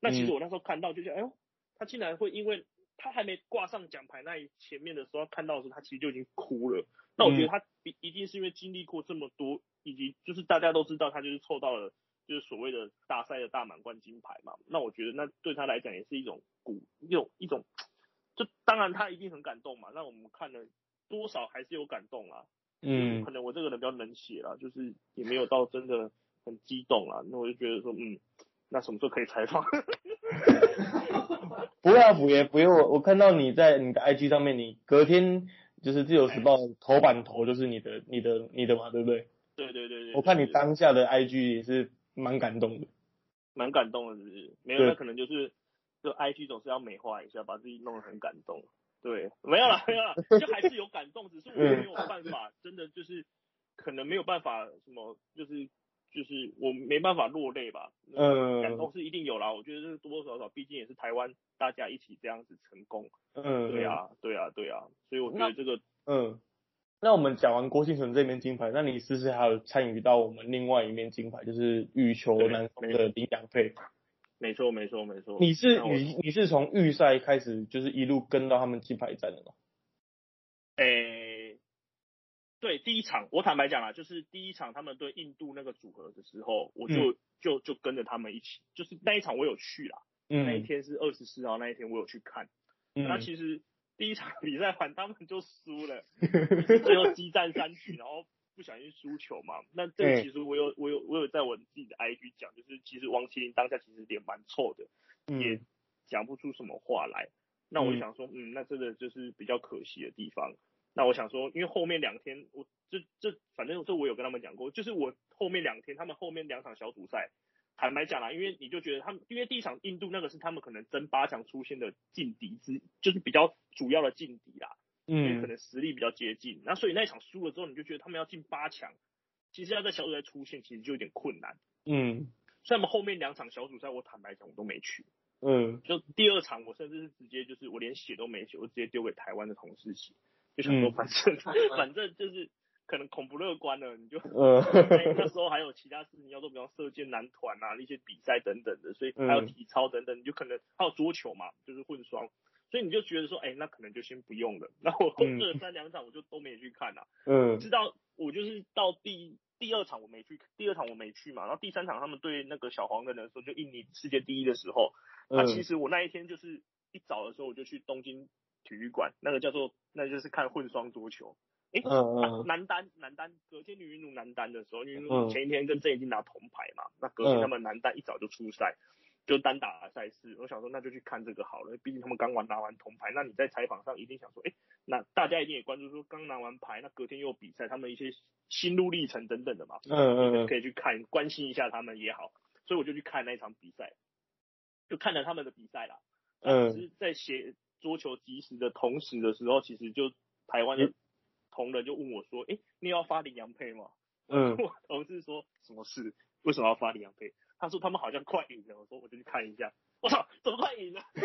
那其实我那时候看到就觉得，哎呦，他竟然会因为他还没挂上奖牌那一前面的时候，看到的时候他其实就已经哭了。那我觉得他一一定是因为经历过这么多，以及就是大家都知道他就是凑到了就是所谓的大赛的大满贯金牌嘛。那我觉得那对他来讲也是一种鼓，一种一种，就当然他一定很感动嘛。那我们看了多少还是有感动啊。嗯，可能我这个人比较冷血啦，就是也没有到真的很激动啦。那我就觉得说，嗯，那什么时候可以采访？不要不也不用我我看到你在你的 IG 上面，你隔天就是自由时报头版头就是你的你的你的嘛，对不对？对对对对。我看你当下的 IG 也是蛮感动的。蛮感动的，是不是？没有，那可能就是就 IG 总是要美化一下，把自己弄得很感动。对，没有了没有了，就还是有感动，只是我 没有办法，真的就是可能没有办法什么，就是就是我没办法落泪吧。嗯。感动是一定有啦，我觉得这是多多少少，毕竟也是台湾大家一起这样子成功。嗯。对啊，对啊，对啊，所以我觉得这个嗯。那我们讲完郭庆存这面金牌，那你是不是还有参与到我们另外一面金牌，就是羽球男双的林洋配？没错，没错，没错。你是你你是从预赛开始，就是一路跟到他们金牌战的吗？诶，对，第一场我坦白讲啦，就是第一场他们对印度那个组合的时候，我就就就跟着他们一起，就是那一场我有去啦。嗯。那一天是二十四号那一天，我有去看。嗯。那其实。第一场比赛反他们就输了，最后激战三局，然后不小心输球嘛。那这个其实我有我有我有在我自己的 IG 讲，就是其实王麒麟当下其实脸蛮臭的，也讲不出什么话来。那我想说，嗯，那这个就是比较可惜的地方。那我想说，因为后面两天我这这反正这我有跟他们讲过，就是我后面两天他们后面两场小组赛。坦白讲啦，因为你就觉得他们，因为第一场印度那个是他们可能争八强出现的劲敌之，就是比较主要的劲敌啦，嗯，可能实力比较接近，那所以那一场输了之后，你就觉得他们要进八强，其实要在小组赛出现，其实就有点困难，嗯，所以他们后面两场小组赛，我坦白讲我都没去，嗯，就第二场我甚至是直接就是我连写都没写，我直接丢给台湾的同事写，就想说反正 反正就是。可能恐不乐观了，你就呃 那时候还有其他事情要做，比方射箭男团啊那些比赛等等的，所以还有体操等等，你就可能还有桌球嘛，就是混双，所以你就觉得说，哎，那可能就先不用了。然后二三两场我就都没去看了，嗯，直到我就是到第第二场我没去，第二场我没去嘛，然后第三场他们对那个小黄人的时候，就印尼世界第一的时候，那其实我那一天就是一早的时候我就去东京体育馆，那个叫做那就是看混双桌球。哎，男单男单隔天女运动男单的时候，因为前一天跟郑怡静拿铜牌嘛，那隔天他们男单一早就出赛，就单打赛事。我想说那就去看这个好了，毕竟他们刚完拿完铜牌。那你在采访上一定想说，哎，那大家一定也关注说刚拿完牌，那隔天又比赛，他们一些心路历程等等的嘛，嗯嗯可以去看关心一下他们也好。所以我就去看那一场比赛，就看了他们的比赛啦。嗯，只是在写桌球即时的同时的时候，其实就台湾的。同仁就问我说：“哎，你要发羚羊配吗？”嗯，我同事说什么事？为什么要发羚羊配？他说他们好像快赢了。我说我就去看一下。我操，怎么快赢了？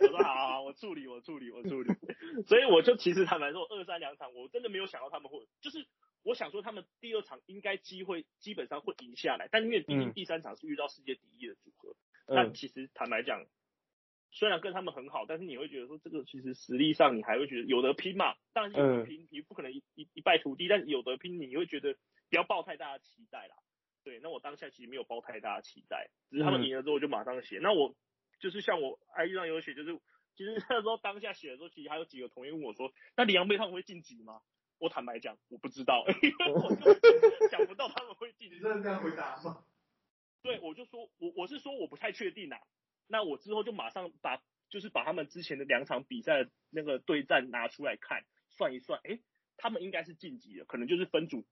我说好，好，我处理，我处理，我处理。所以我就其实坦白说，二三两场我真的没有想到他们会，就是我想说他们第二场应该机会基本上会赢下来，但因为毕竟第三场是遇到世界第一的组合，那其实坦白讲。虽然跟他们很好，但是你会觉得说这个其实实力上你还会觉得有得拼嘛？当然有得拼，你不可能一一一败涂地，但有得拼，你会觉得不要抱太大的期待啦。对，那我当下其实没有抱太大的期待，只是他们赢了之后我就马上写。那我就是像我 IG 上有写，就是其实那时候当下写的时候，其实还有几个同学问我说，那李阳杯他们会晋级吗？我坦白讲，我不知道，我就 想不到他们会晋级。真的这样回答吗？对，我就说我我是说我不太确定啊。那我之后就马上把，就是把他们之前的两场比赛那个对战拿出来看，算一算，哎，他们应该是晋级了，可能就是分组。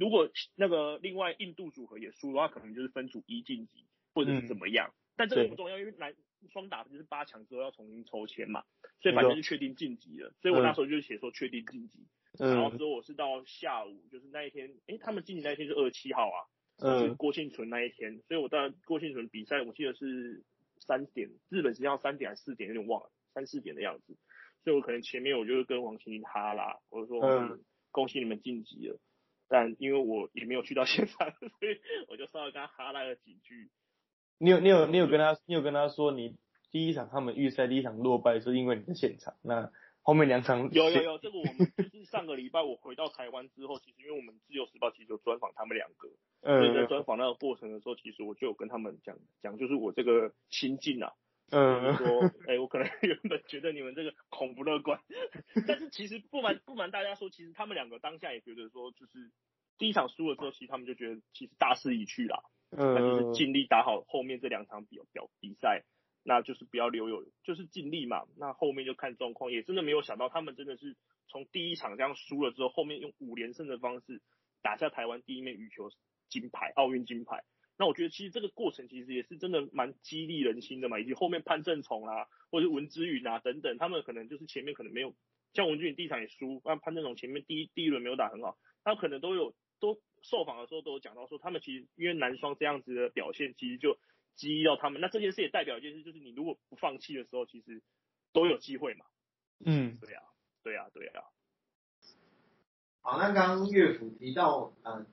如果那个另外印度组合也输的话，可能就是分组一晋级，或者是怎么样。但这个不重要，因为男双打就是八强之后要重新抽签嘛，所以反正是确定晋级了。所以我那时候就写说确定晋级，然后之后我是到下午，就是那一天，诶，他们晋级那一天是二十七号啊，是郭庆存那一天，所以我到郭庆存比赛，我记得是三点，日本时间要三点还是四点，有点忘了，三四点的样子。所以我可能前面我就是跟王心凌哈啦，我就说恭喜你们晋级了，但因为我也没有去到现场，所以我就稍微跟他哈拉了几句。你有你有你有跟他你有跟他说你第一场他们预赛第一场落败是因为你在现场，那后面两场有有有这个我们就是上个礼拜我回到台湾之后，其实因为我们自由时报其实有专访他们两个，所以在专访那个过程的时候，其实我就有跟他们讲讲就是我这个心境啊。嗯，说，哎，我可能原本觉得你们这个恐不乐观，但是其实不瞒不瞒大家说，其实他们两个当下也觉得说，就是第一场输了之后，其实他们就觉得其实大势已去了，嗯，那就是尽力打好后面这两场比表比赛，那就是不要留有，就是尽力嘛，那后面就看状况，也真的没有想到他们真的是从第一场这样输了之后，后面用五连胜的方式打下台湾第一面羽球金牌，奥运金牌。那我觉得其实这个过程其实也是真的蛮激励人心的嘛，以及后面潘正崇啊，或者是文之云啊等等，他们可能就是前面可能没有像文之允第一场也输，那潘正崇前面第一第一轮没有打很好，他可能都有都受访的时候都有讲到说，他们其实因为男双这样子的表现，其实就激励到他们。那这件事也代表一件事，就是你如果不放弃的时候，其实都有机会嘛。嗯，对啊，对啊，对啊。好，那刚刚乐府提到，嗯。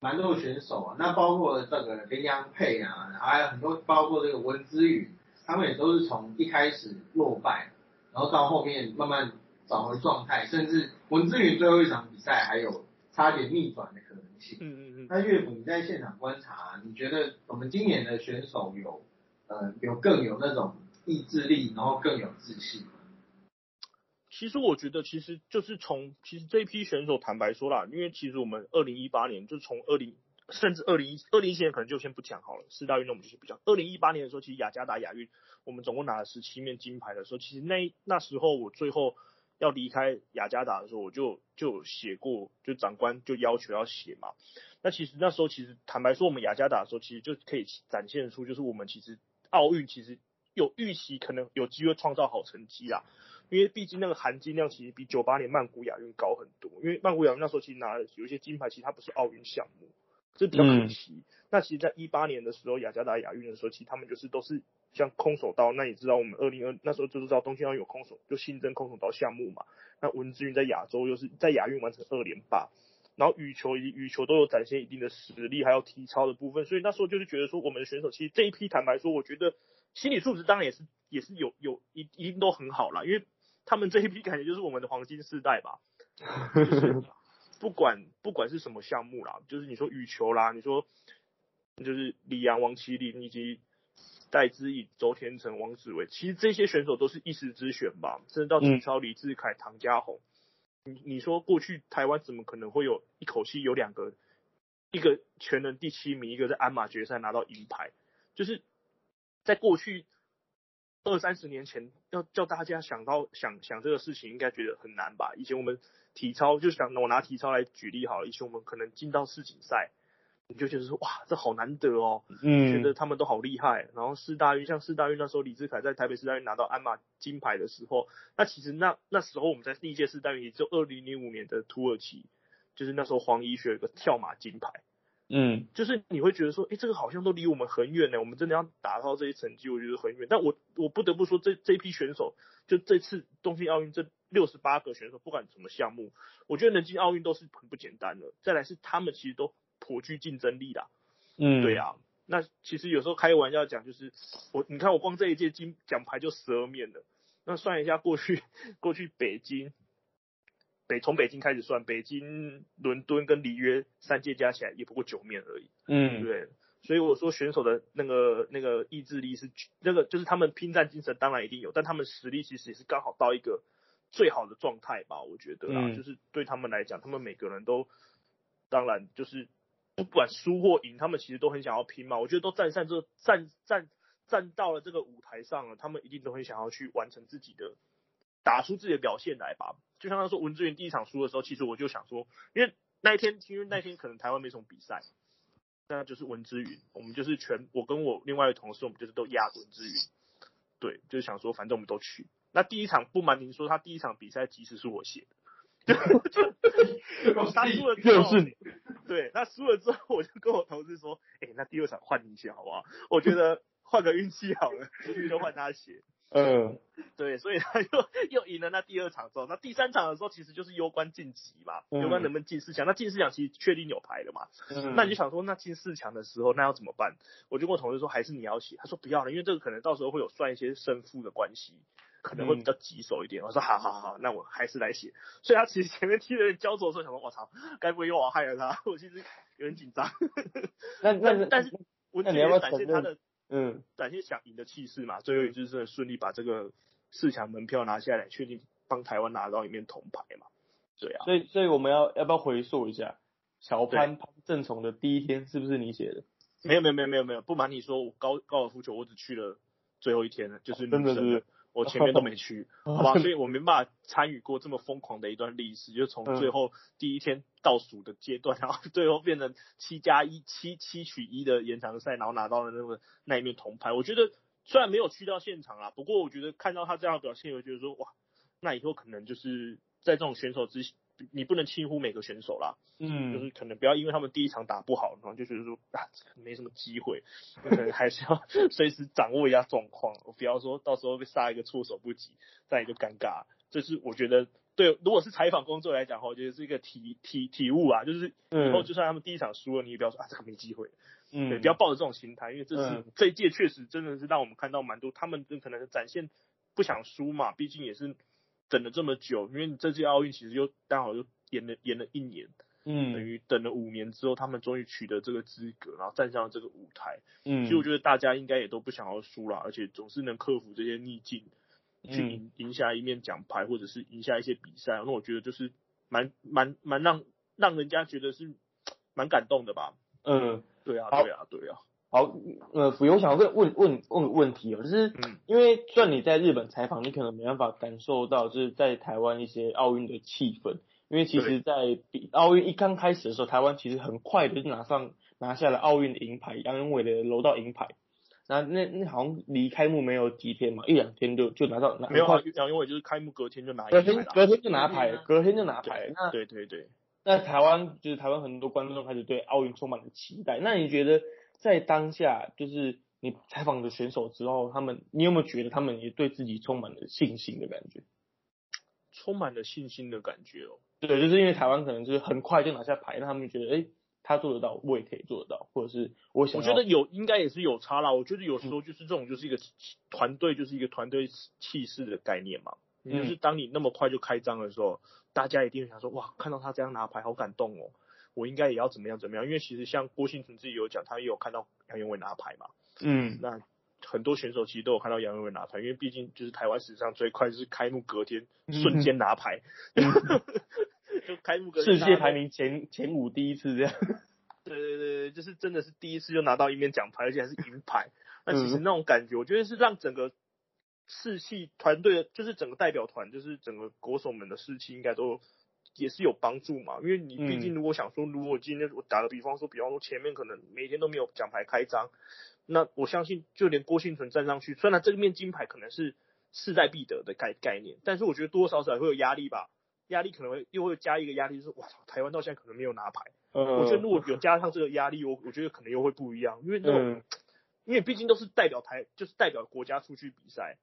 蛮多选手啊，那包括这个林洋配啊，还有很多包括这个文之宇，他们也都是从一开始落败，然后到后面慢慢找回状态，甚至文之宇最后一场比赛还有差点逆转的可能性。嗯嗯嗯。那岳父你在现场观察，你觉得我们今年的选手有呃有更有那种意志力，然后更有自信？其实我觉得，其实就是从其实这一批选手，坦白说啦，因为其实我们二零一八年就从二零甚至二零一二零一七年可能就先不讲好了，四大运动我们就是不讲。二零一八年的时候，其实雅加达亚运我们总共拿了十七面金牌的时候，其实那那时候我最后要离开雅加达的时候，我就就写过，就长官就要求要写嘛。那其实那时候其实坦白说，我们雅加达的时候，其实就可以展现出，就是我们其实奥运其实有预期，可能有机会创造好成绩啊。因为毕竟那个含金量其实比九八年曼谷亚运高很多，因为曼谷亚运那时候其实拿了有一些金牌，其实它不是奥运项目，这比较可惜。那其实，在一八年的时候，雅加达亚运的时候，其实他们就是都是像空手道。那你知道，我们二零二那时候就知道东京奥运有空手，就新增空手道项目嘛。那文之云在亚洲又是在亚运完成二连霸，然后羽球以及羽球都有展现一定的实力，还有体操的部分。所以那时候就是觉得说，我们的选手其实这一批，坦白说，我觉得心理素质当然也是也是有有一一定都很好啦，因为。他们这一批感觉就是我们的黄金世代吧，就是不管不管是什么项目啦，就是你说羽球啦，你说就是李阳、王麒麟以及戴资颖、周天成、王子维，其实这些选手都是一时之选吧，甚至到体操李志凯、唐家宏，你你说过去台湾怎么可能会有一口气有两个，一个全能第七名，一个在鞍马决赛拿到银牌，就是在过去。二三十年前要叫大家想到想想这个事情，应该觉得很难吧？以前我们体操就想我拿体操来举例好了，以前我们可能进到世锦赛，你就觉得说哇，这好难得哦，嗯，觉得他们都好厉害。然后四大运像四大运那时候李志凯在台北四大运拿到鞍马金牌的时候，那其实那那时候我们在第一届四大运也就二零零五年的土耳其，就是那时候黄怡雪有个跳马金牌。嗯，就是你会觉得说，哎，这个好像都离我们很远呢。我们真的要达到这些成绩，我觉得很远。但我我不得不说，这这批选手，就这次东京奥运这六十八个选手，不管什么项目，我觉得能进奥运都是很不简单的。再来是他们其实都颇具竞争力的。嗯，对啊。那其实有时候开玩笑讲，就是我你看我光这一届金奖牌就十二面了。那算一下过去 过去北京。北从北京开始算，北京、伦敦跟里约三届加起来也不过九面而已。嗯，对。所以我说选手的那个那个意志力是那个就是他们拼战精神当然一定有，但他们实力其实也是刚好到一个最好的状态吧，我觉得啊，就是对他们来讲，他们每个人都当然就是不管输或赢，他们其实都很想要拼嘛。我觉得都站上这站站站到了这个舞台上了，他们一定都很想要去完成自己的。打出自己的表现来吧，就像他说文志云第一场输的时候，其实我就想说，因为那一天，因为那天可能台湾没什么比赛，那就是文之云，我们就是全我跟我另外的同事，我们就是都压文之云，对，就是想说反正我们都去。那第一场不瞒您说，他第一场比赛其实是我写的，就他输了之后，就是你，对，那输了之后，我就跟我同事说，哎、那第二场换你写好不好？我觉得换个运气好了，就换他写。嗯对，所以他又又赢了那第二场之后，那第三场的时候其实就是攸关晋级嘛，嗯攸关能不能进四强。那进四强其实确定有牌了嘛，那你就想说，那进四强的时候那要怎么办？我就跟我同事说，还是你要写。他说不要了，因为这个可能到时候会有算一些胜负的关系，可能会比较棘手一点。我说好好好，那我还是来写。所以他其实前面踢的人焦灼的时候，想说我操，该不会又我害了他？我其实有点紧张，那那但但是我那你要展现他的嗯展现想赢的气势嘛，最后也就是顺利把这个四强门票拿下来，确定帮台湾拿到一面铜牌嘛。对啊，所以所以我们要要不要回溯一下小潘潘正崇的第一天是不是你写的？没有没有没有没有没有，不瞒你说，我高高尔夫球我只去了最后一天了，就是女真的生是我前面都没去，好吧，所以我没办法参与过这么疯狂的一段历史，就从嗯最后第一天倒数的阶段，然后最后变成七加一七七取一的延长赛，然后拿到了那个那一面铜牌。我觉得虽然没有去到现场啦，不过我觉得看到他这样的表现，我觉得说哇，那以后可能就是在这种选手之，你不能轻忽每个选手啦，嗯。就嗯是可能不要因为他们第一场打不好，然后就觉得说啊没什么机会，可能还是要 随时掌握一下状况，我不要说到时候被杀一个措手不及，这样也就尴尬。这是我觉得对，如果是采访工作来讲的话，我觉得是一个体体体悟啊，就是以后嗯就算他们第一场输了，你也不要说啊这个没机会，对，嗯，不要抱着这种心态，因为这是、嗯。这一届确实真的是让我们看到蛮多他们可能展现不想输嘛，毕竟也是等了这么久，因为你这届奥运其实又刚好又延了延了一年。嗯等嗯于等了五年之后，他们终于取得这个资格，然后站上了这个舞台。嗯，所以我觉得大家应该也都不想要输啦，而且总是能克服这些逆境，去嗯赢赢下一面奖牌，或者是赢下一些比赛。那我觉得就是蛮蛮蛮让让人家觉得是 蛮感动的吧。嗯。对啊，对啊，对啊。好，呃，不用，我想问问问问个问题哦，就是嗯因为算你在日本采访，你可能没办法感受到就是在台湾一些奥运的气氛，因为其实，在比奥运一刚开始的时候，台湾其实很快的就拿上拿下了奥运的银牌，杨永伟的柔道银牌。那那那好像离开幕没有几天嘛，一两天就就拿到拿没有啊杨永伟就是开幕隔天就拿隔。天隔天就拿牌隔天啊，隔天就拿牌。那对对对，那台湾就是台湾很多观众开始对奥运充满了期待。那你觉得在当下，就是你采访的选手之后，他们你有没有觉得他们也对自己充满了信心的感觉？充满了信心的感觉哦。对，就是因为台湾可能就是很快就拿下牌，那他们觉得，哎、他做得到，我也可以做得到，或者是我想我觉得有应该也是有差啦。我觉得有时候就是这种就是一个团队，就是一个团队气势的概念嘛。你就是当你那么快就开张的时候，大家一定会想说，哇，看到他这样拿牌，好感动哦，我应该也要怎么样怎么样。因为其实像郭兴存自己有讲，他也有看到杨永伟拿牌嘛。嗯那很多选手其实都有看到杨永伟拿牌，因为毕竟就是台湾史上最快就是开幕隔天瞬间拿牌，就开幕隔天世界排名前前五第一次这样。对 对对，对就是真的是第一次就拿到一面奖牌，而且还是银牌。那其实嗯那种感觉，我觉得是让整个士气团队，就是整个代表团，就是整个国手们的士气应该都也是有帮助嘛。因为你毕竟如果想说，如果今天我打个比方说，比方说前面可能每天都没有奖牌开张，那我相信就连郭幸存站上去，虽然这个面金牌可能是势在必得的概概念，但是我觉得多多少少也会有压力吧。压力可能会又会加一个压力，就是哇操，台湾到现在可能没有拿牌。嗯，我觉得如果有加上这个压力，我我觉得可能又会不一样，因为那种，嗯因为毕竟都是代表台，就是代表国家出去比赛，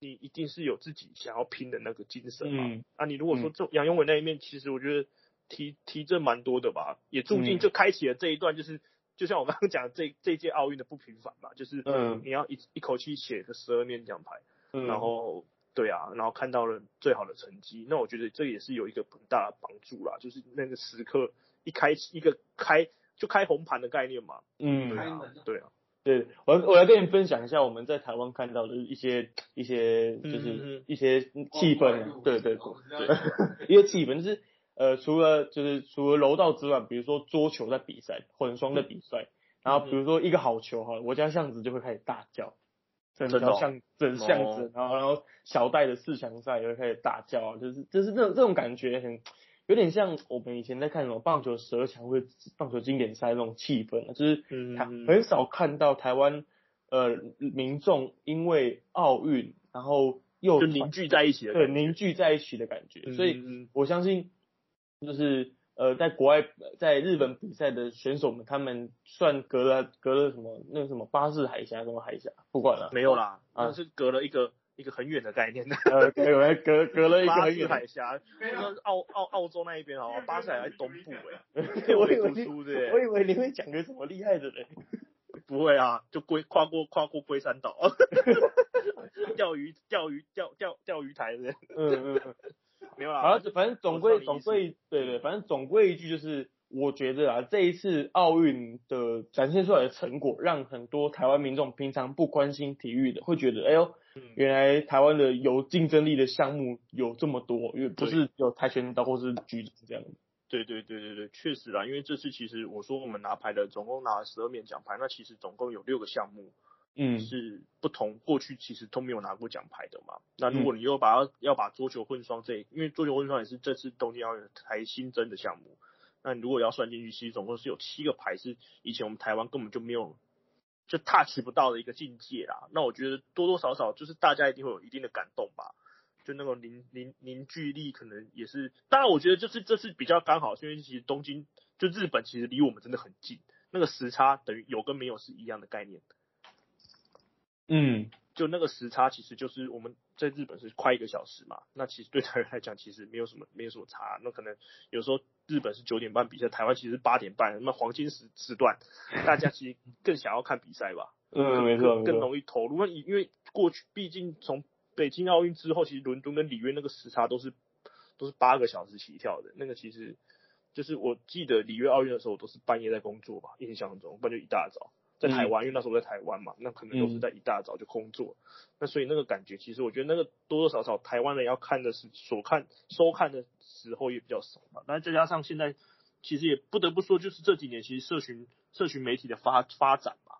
你一定是有自己想要拼的那个精神嘛。嗯。啊，你如果说这杨永伟那一面，其实我觉得提提振蛮多的吧，也注定嗯。就开启了这一段，就是、就像我刚刚讲的这这届奥运的不平凡嘛，就是嗯。你要一一口气写个十二面奖牌，嗯。然后对啊，然后看到了最好的成绩，那我觉得这也是有一个很大的帮助啦，就是那个时刻一开一个开就开红盘的概念嘛，嗯。对啊，对啊，对，我我来跟你分享一下我们在台湾看到的一些一些就是嗯一些气氛啊，对对对 一些气氛就是呃除了就是除了柔道之外，比如说桌球在比赛，混双的比赛，然后比如说一个好球哈，我家巷子就会开始大叫，整条巷整巷子哦，然后然后小戴的四强赛也会开始大叫，就是就是这种这种感觉很有点像我们以前在看什么棒球十二强或者棒球经典赛那种气氛啊，就是嗯很少看到台湾呃民众因为奥运然后又就凝聚在一起的对，凝聚在一起的感觉，所以我相信就是呃在国外在日本比赛的选手们，他们算隔了隔了什么那个什么巴士海峡什么海峡，不管了，没有啦，啊。那是隔了一个一个很远的概念的。呃隔隔隔隔了一个很远海峡，澳澳澳洲那一边哦，巴士海峡在东部哎、我以为突出的我以为你会讲个什么厉害的嘞，不会啊，就龟跨过跨过龟山岛，钓鱼钓鱼钓钓钓鱼台的，嗯嗯嗯。没有啦。好，反正总我归总归对对，反正总归一句就是，我觉得啊，这一次奥运的展现出来的成果，让很多台湾民众平常不关心体育的，会觉得，哎呦，嗯原来台湾的有竞争力的项目有这么多，因为不是有跆拳道或是举重这样子。对对对对对，确实啦，因为这次其实我说我们拿牌的总共拿了十二面奖牌，那其实总共有六个项目嗯是不同，过去其实都没有拿过奖牌的嘛。那如果你又把它要把桌球混双这，因为桌球混双也是这次东京奥运才新增的项目，那你如果要算进去，其实总共是有七个牌是以前我们台湾根本就没有就 touch 不到的一个境界啦。那我觉得多多少少就是大家一定会有一定的感动吧。就那种凝凝凝聚力，可能也是。当然，我觉得就是这是比较刚好，因为其实东京就日本其实离我们真的很近，那个时差等于有跟没有是一样的概念。嗯就那个时差，其实就是我们在日本是快一个小时嘛，那其实对台湾来讲，其实没有什么没有什么差。那可能有时候日本是九点半比赛，台湾其实是八点半，那么黄金时时段，大家其实更想要看比赛吧。嗯，没错更。容易投入。因为过去毕竟从北京奥运之后，其实伦敦跟里约那个时差都是都是八个小时起跳的。那个其实就是我记得里约奥运的时候，我都是半夜在工作吧，印象中，不然就一大早在台湾，因为那时候我在台湾嘛，那可能都是在一大早就工作。那所以那个感觉，其实我觉得那个多多少少台湾人要看的是所看收看的时候也比较少嘛。那再加上现在其实也不得不说，就是这几年其实社群社群媒体的发发展嘛。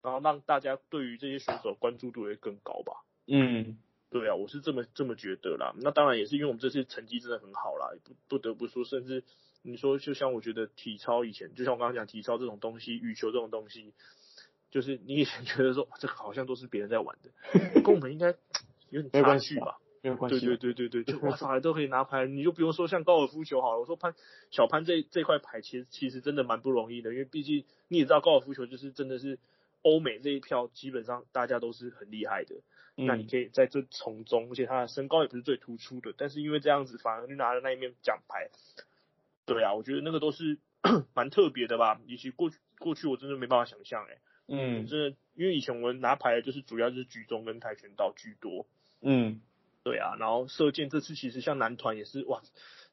然后让大家对于这些选手关注度会更高吧。嗯对啊，我是这么这么觉得啦。那当然也是因为我们这次成绩真的很好啦，不不得不说，甚至你说就像我觉得体操以前，就像我刚刚讲体操这种东西，羽球这种东西，就是你以前觉得说这个好像都是别人在玩的，跟我们应该有点差没关系距吧。没有关系。对对对对对，就 哇塞都可以拿牌，你就不用说像高尔夫球好了。我说潘小潘这这块牌其实其实真的蛮不容易的，因为毕竟你也知道高尔夫球就是真的是欧美这一票基本上大家都是很厉害的，嗯那你可以在这从中，而且他的身高也不是最突出的，但是因为这样子反而就拿了那一面奖牌。对啊，我觉得那个都是 蛮特别的吧，以及过去过去我真的没办法想象哎、嗯。真的因为以前我们拿牌的就是主要就是举重跟跆拳道居多。嗯。对啊，然后射箭这次其实像男团也是哇，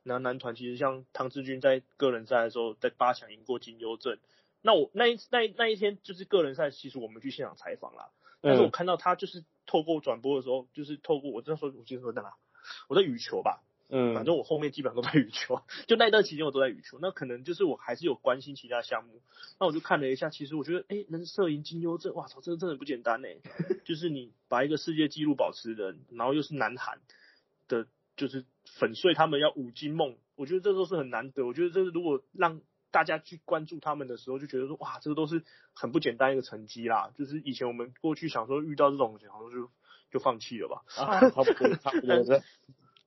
然后男团其实像汤志军在个人赛的时候在八强赢过金优正，那我那一那一那一天就是个人赛，其实我们去现场采访啦，但是我嗯看到他就是透过转播的时候，就是透过我那时候我记得说在哪，我在羽球吧，嗯，反正我后面基本上都在羽球，就那一段期间我都在羽球，那可能就是我还是有关心其他项目，那我就看了一下，其实我觉得，哎、能摄影金优正，哇操，这个真的不简单哎，就是你把一个世界纪录保持人，然后又是南韩的，就是粉碎他们要五金梦，我觉得这都是很难得，我觉得这如果让大家去关注他们的时候，就觉得说，哇，这个都是很不简单一个成绩啦，就是以前我们过去想说遇到这种，好像就就放弃了吧，啊，差不多差不多的。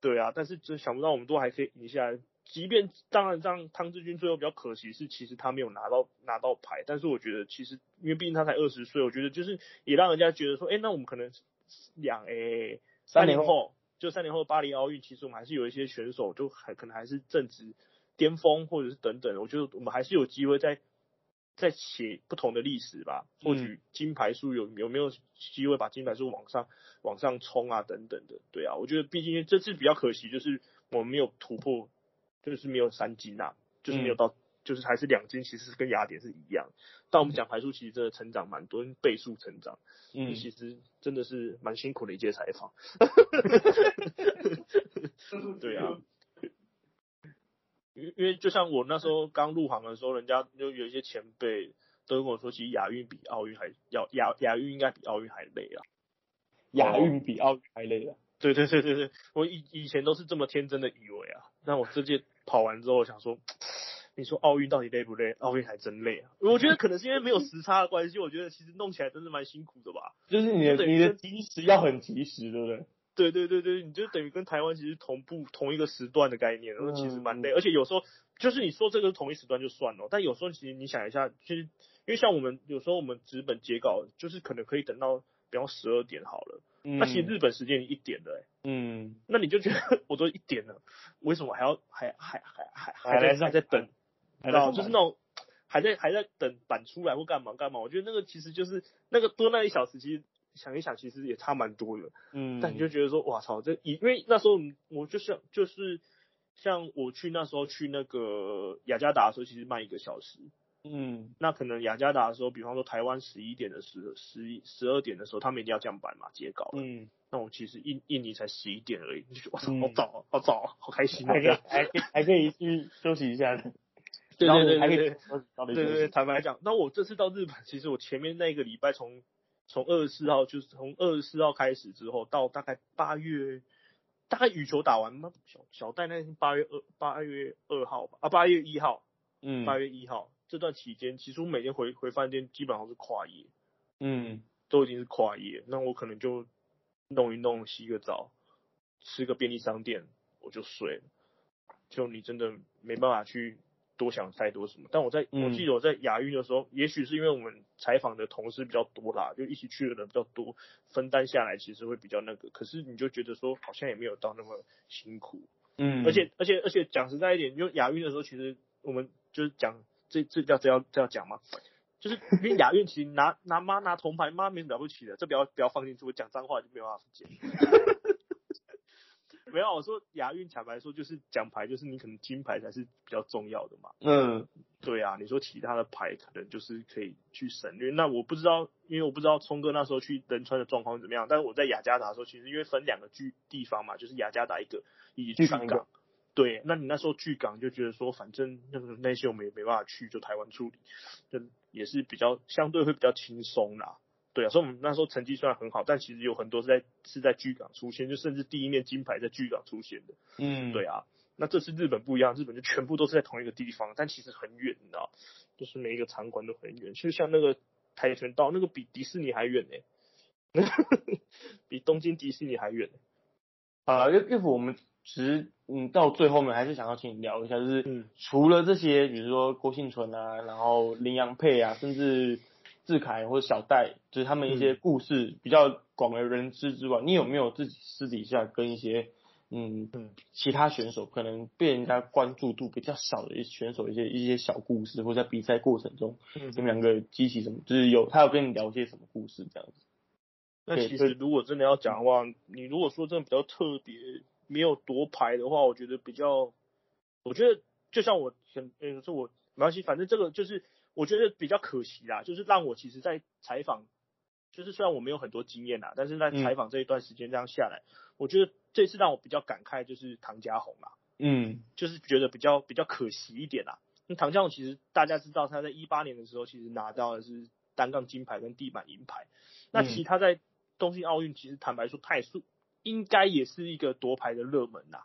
对啊，但是真想不到我们都还可以赢下来。即便当然让汤志军最后比较可惜是，其实他没有拿到拿到牌，但是我觉得其实因为毕竟他才二十岁，我觉得就是也让人家觉得说，哎、那我们可能两诶三年后就三年后巴黎奥运，其实我们还是有一些选手就还可能还是正值巅峰或者是等等，我觉得我们还是有机会在在写不同的历史吧。或许金牌数有有没有机会把金牌数往上往上冲啊等等的，对啊，我觉得毕竟这次比较可惜，就是我们没有突破，就是没有三金啊，就是没有到。就是还是两金，其实跟雅典是一样，但我们奖牌数其实真的成长蛮多，倍数成长。嗯，其实真的是蛮辛苦的一届采访。对啊，因因为就像我那时候刚入行的时候，人家就有一些前辈都跟我说，其实亚运比奥运还要亚亚运应该比奥运还累啊。亚运比奥运还累啊。对对对对对，我以以前都是这么天真的以为啊，那我这届跑完之后，我想说，你说奥运到底累不累？奥运还真累啊！我觉得可能是因为没有时差的关系，我觉得其实弄起来真的蛮辛苦的吧。就是你的你的及时要很及时，对不对？对对对对，你就等于跟台湾其实同步同一个时段的概念，然后其实蛮累，而且有时候就是你说这个同一时段就算了，但有时候其实你想一下，其实因为像我们有时候我们纸本截稿，就是可能可以等到比方十二点好了，那其实日本时间一点的，嗯，那你就觉得 我都一点了，为什么还要还还还还还在还在等，知道就是那种还在还在等版出来或干嘛干嘛，我觉得那个其实就是那个多那一小时其实。想一想，其实也差蛮多的，嗯，但你就觉得说，哇操，这因为那时候我就像就是像我去那时候去那个雅加达的时候，其实慢一个小时，嗯，那可能雅加达的时候，比方说台湾十一点的时十一十二点的时候，他们一定要降班嘛，截稿，嗯，那我其实印印尼才十一点而已，就哇操，好早，好早，好开心，还可以还可以还可以去休息一下，对对对对，坦白讲，那我这次到日本，其实我前面那个礼拜从从二十四号就是从二十四号开始之后，到大概八月，大概羽球打完吗？小小戴那天八月二八月二号吧，啊八月一号，嗯，八月一号这段期间，其实我每天回回饭店基本上是跨夜，嗯，都已经是跨夜。那我可能就弄一弄，洗个澡，吃个便利商店，我就睡了。就你真的没办法去。多想太多什么？但我在我记得我在亚运的时候，也许是因为我们采访的同事比较多啦，就一起去的人比较多，分担下来其实会比较那个。可是你就觉得说，好像也没有到那么辛苦。嗯，而且而且而且讲实在一点，就亚运的时候，其实我们就是讲这这要这要这要讲吗？就是因为亚运其实拿拿妈拿铜牌妈没什么了不起的，这不要不要放进去，我讲脏话就没有办法讲。没有，我说亚运坦白说就是奖牌，就是你可能金牌才是比较重要的嘛。嗯，对啊，你说其他的牌可能就是可以去省略。那我不知道，因为我不知道聪哥那时候去仁川的状况怎么样。但是我在雅加达的时候，其实因为分两个巨地方嘛，就是雅加达一个以及巨港。对，那你那时候巨港就觉得说，反正那个那些我们也没办法去，就台湾处理，就也是比较相对会比较轻松啦。对啊，所以我们那时候成绩虽然很好，但其实有很多是在是在巨港出现，就甚至第一面金牌在巨港出现的。嗯，对啊，那这次日本不一样，日本就全部都是在同一个地方，但其实很远，你知道，就是每一个场馆都很远，就像那个跆拳道，那个比迪士尼还远呢，比东京迪士尼还远。啊，岳岳父，我们其实嗯到最后面还是想要请你聊一下，就是嗯除了这些，比如说郭幸存啊，然后林洋配啊，甚至。志凯或者小戴，就是他们一些故事比较广为人知之外，你有没有自己私底下跟一些嗯嗯其他选手可能被人家关注度比较少的一些选手一些一些小故事，或者在比赛过程中，你们两个激起什么？就是有他有跟你聊些什么故事这样子？那其实如果真的要讲的话，你如果说真的比较特别没有夺牌的话，我觉得比较，我觉得就像我很嗯是我没关系，反正这个就是。我觉得比较可惜啦，就是让我其实，在采访，就是虽然我没有很多经验啦，但是在采访这一段时间这样下来，我觉得这次让我比较感慨就是唐家红啦，嗯，就是觉得比较比较可惜一点啦。那唐家红其实大家知道他在一八年的时候其实拿到的是单杠金牌跟地板银牌，那其他在东京奥运其实坦白说他也是应该也是一个夺牌的热门呐，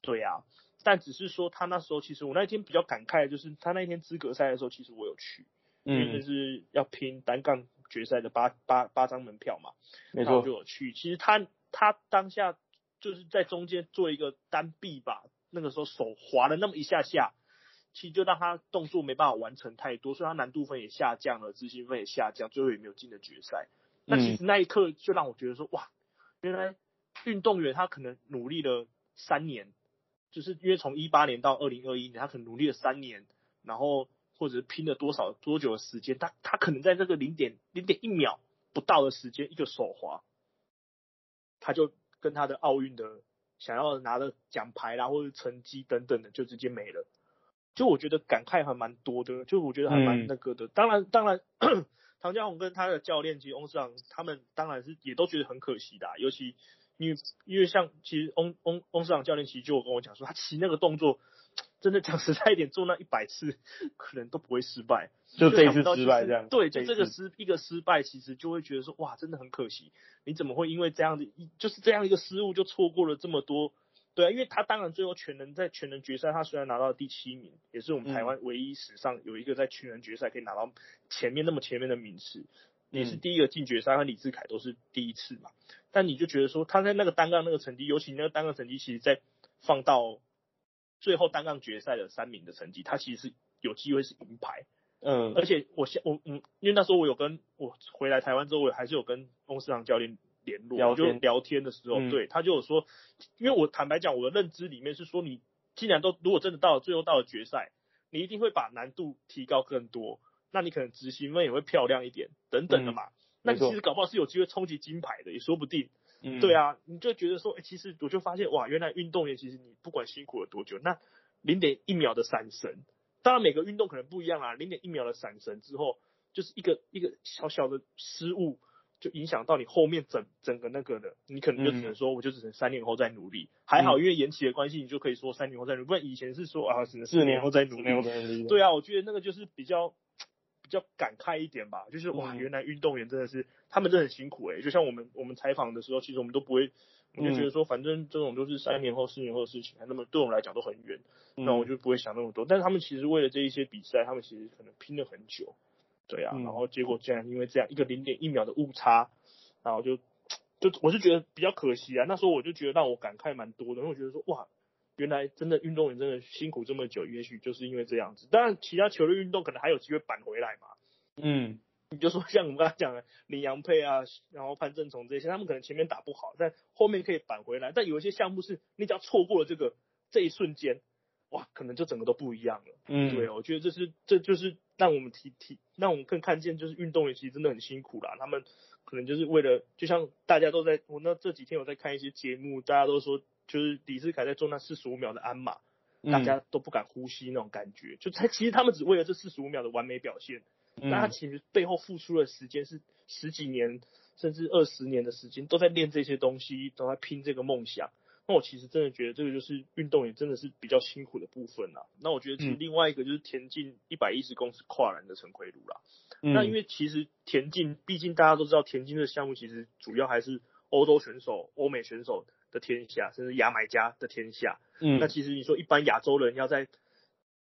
对呀。但只是说，他那时候其实我那一天比较感慨的，就是他那一天资格赛的时候，其实我有去，因为那是要拼单杠决赛的八八八张门票嘛，没错，就有去。其实他他当下就是在中间做一个单臂吧，那个时候手滑了那么一下下，其实就让他动作没办法完成太多，所以他难度分也下降了，自信分也下降，最后也没有进的决赛。那其实那一刻就让我觉得说，哇，原来运动员他可能努力了三年。就是因为从一八年到二零二一年，他可能努力了三年，然后或者拼了多少多久的时间，他他可能在这个零点零点一秒不到的时间，一个手滑，他就跟他的奥运的想要拿的奖牌啦或者成绩等等的就直接没了。就我觉得感慨还蛮多的，就我觉得还蛮那个的。当然当然，唐家宏跟他的教练及翁市长他们当然是也都觉得很可惜的，尤其。因为因为像其实翁翁翁市长教练其实就跟我讲说，他骑那个动作真的讲实在一点，做那一百次可能都不会失败，就这一次失败这样。对，就这个失一个失败，其实就会觉得说，哇，真的很可惜，你怎么会因为这样的一就是这样一个失误就错过了这么多？对啊，因为他当然最后全能在全能决赛，他虽然拿到了第七名，也是我们台湾唯一史上有一个在全能决赛可以拿到前面那么前面的名次，也是嗯第一个进决赛，和李志凯都是第一次嘛。但你就觉得说他在那个单杠那个成绩，尤其那个单杠成绩，其实在放到最后单杠决赛的三名的成绩，他其实是有机会是银牌。嗯而且我现我嗯，因为那时候我有跟我回来台湾之后，我还是有跟翁世航教练联络，就聊天的时候，嗯对他就有说，因为我坦白讲，我的认知里面是说，你既然都如果真的到了最后到了决赛，你一定会把难度提高更多，那你可能执行分也会漂亮一点，等等的嘛。嗯没错其实搞不好是有机会冲击金牌的，也说不定。嗯对啊，你就觉得说，哎、其实我就发现，哇，原来运动员其实你不管辛苦了多久，那零点一秒的闪神，当然每个运动可能不一样啦，零点一秒的闪神之后，就是一个一个小小的失误，就影响到你后面整整个那个的，你可能就只能说，我就只能三年后再努力。还好，嗯因为延期的关系，你就可以说三年后再努力，不然以前是说啊，只能四年后。再努力。对啊，我觉得那个就是比较比较感慨一点吧，就是哇，嗯原来运动员真的是他们真的很辛苦诶、就像我们我们采访的时候，其实我们都不会，我们就觉得说，反正这种都是三年后、四年后的事情，那么对我们来讲都很远，嗯，那我就不会想那么多。但是他们其实为了这一些比赛，他们其实可能拼了很久，对啊，嗯然后结果竟然因为这样一个零点一秒的误差，然后就就我是觉得比较可惜啊。那时候我就觉得让我感慨蛮多的，因为我觉得说哇。原来真的运动员真的辛苦这么久，也许就是因为这样子。当然，其他球类运动可能还有机会扳回来嘛。嗯你就说像我们刚才讲的林阳佩啊，然后潘正从这些，他们可能前面打不好，但后面可以扳回来。但有一些项目是你只要错过了这个这一瞬间，哇，可能就整个都不一样了。嗯，对，我觉得这是这就是让我们提提，让我们更看见，就是运动员其实真的很辛苦啦。他们可能就是为了，就像大家都在，我那这几天有在看一些节目，大家都说，就是李世凯在做那四十五秒的鞍马，嗯大家都不敢呼吸那种感觉，就他其实他们只为了这四十五秒的完美表现。嗯，但他其实背后付出的时间是十几年甚至二十年的时间，都在练这些东西，都在拼这个梦想。那我其实真的觉得这个就是运动员真的是比较辛苦的部分啦。那我觉得其实嗯另外一个就是田径一百一十公尺跨栏的陈奎儒啦。嗯那因为其实田径，毕竟大家都知道田径这个项目其实主要还是欧洲选手、欧美选手的天下，甚至牙买加的天下。嗯那其实你说一般亚洲人要在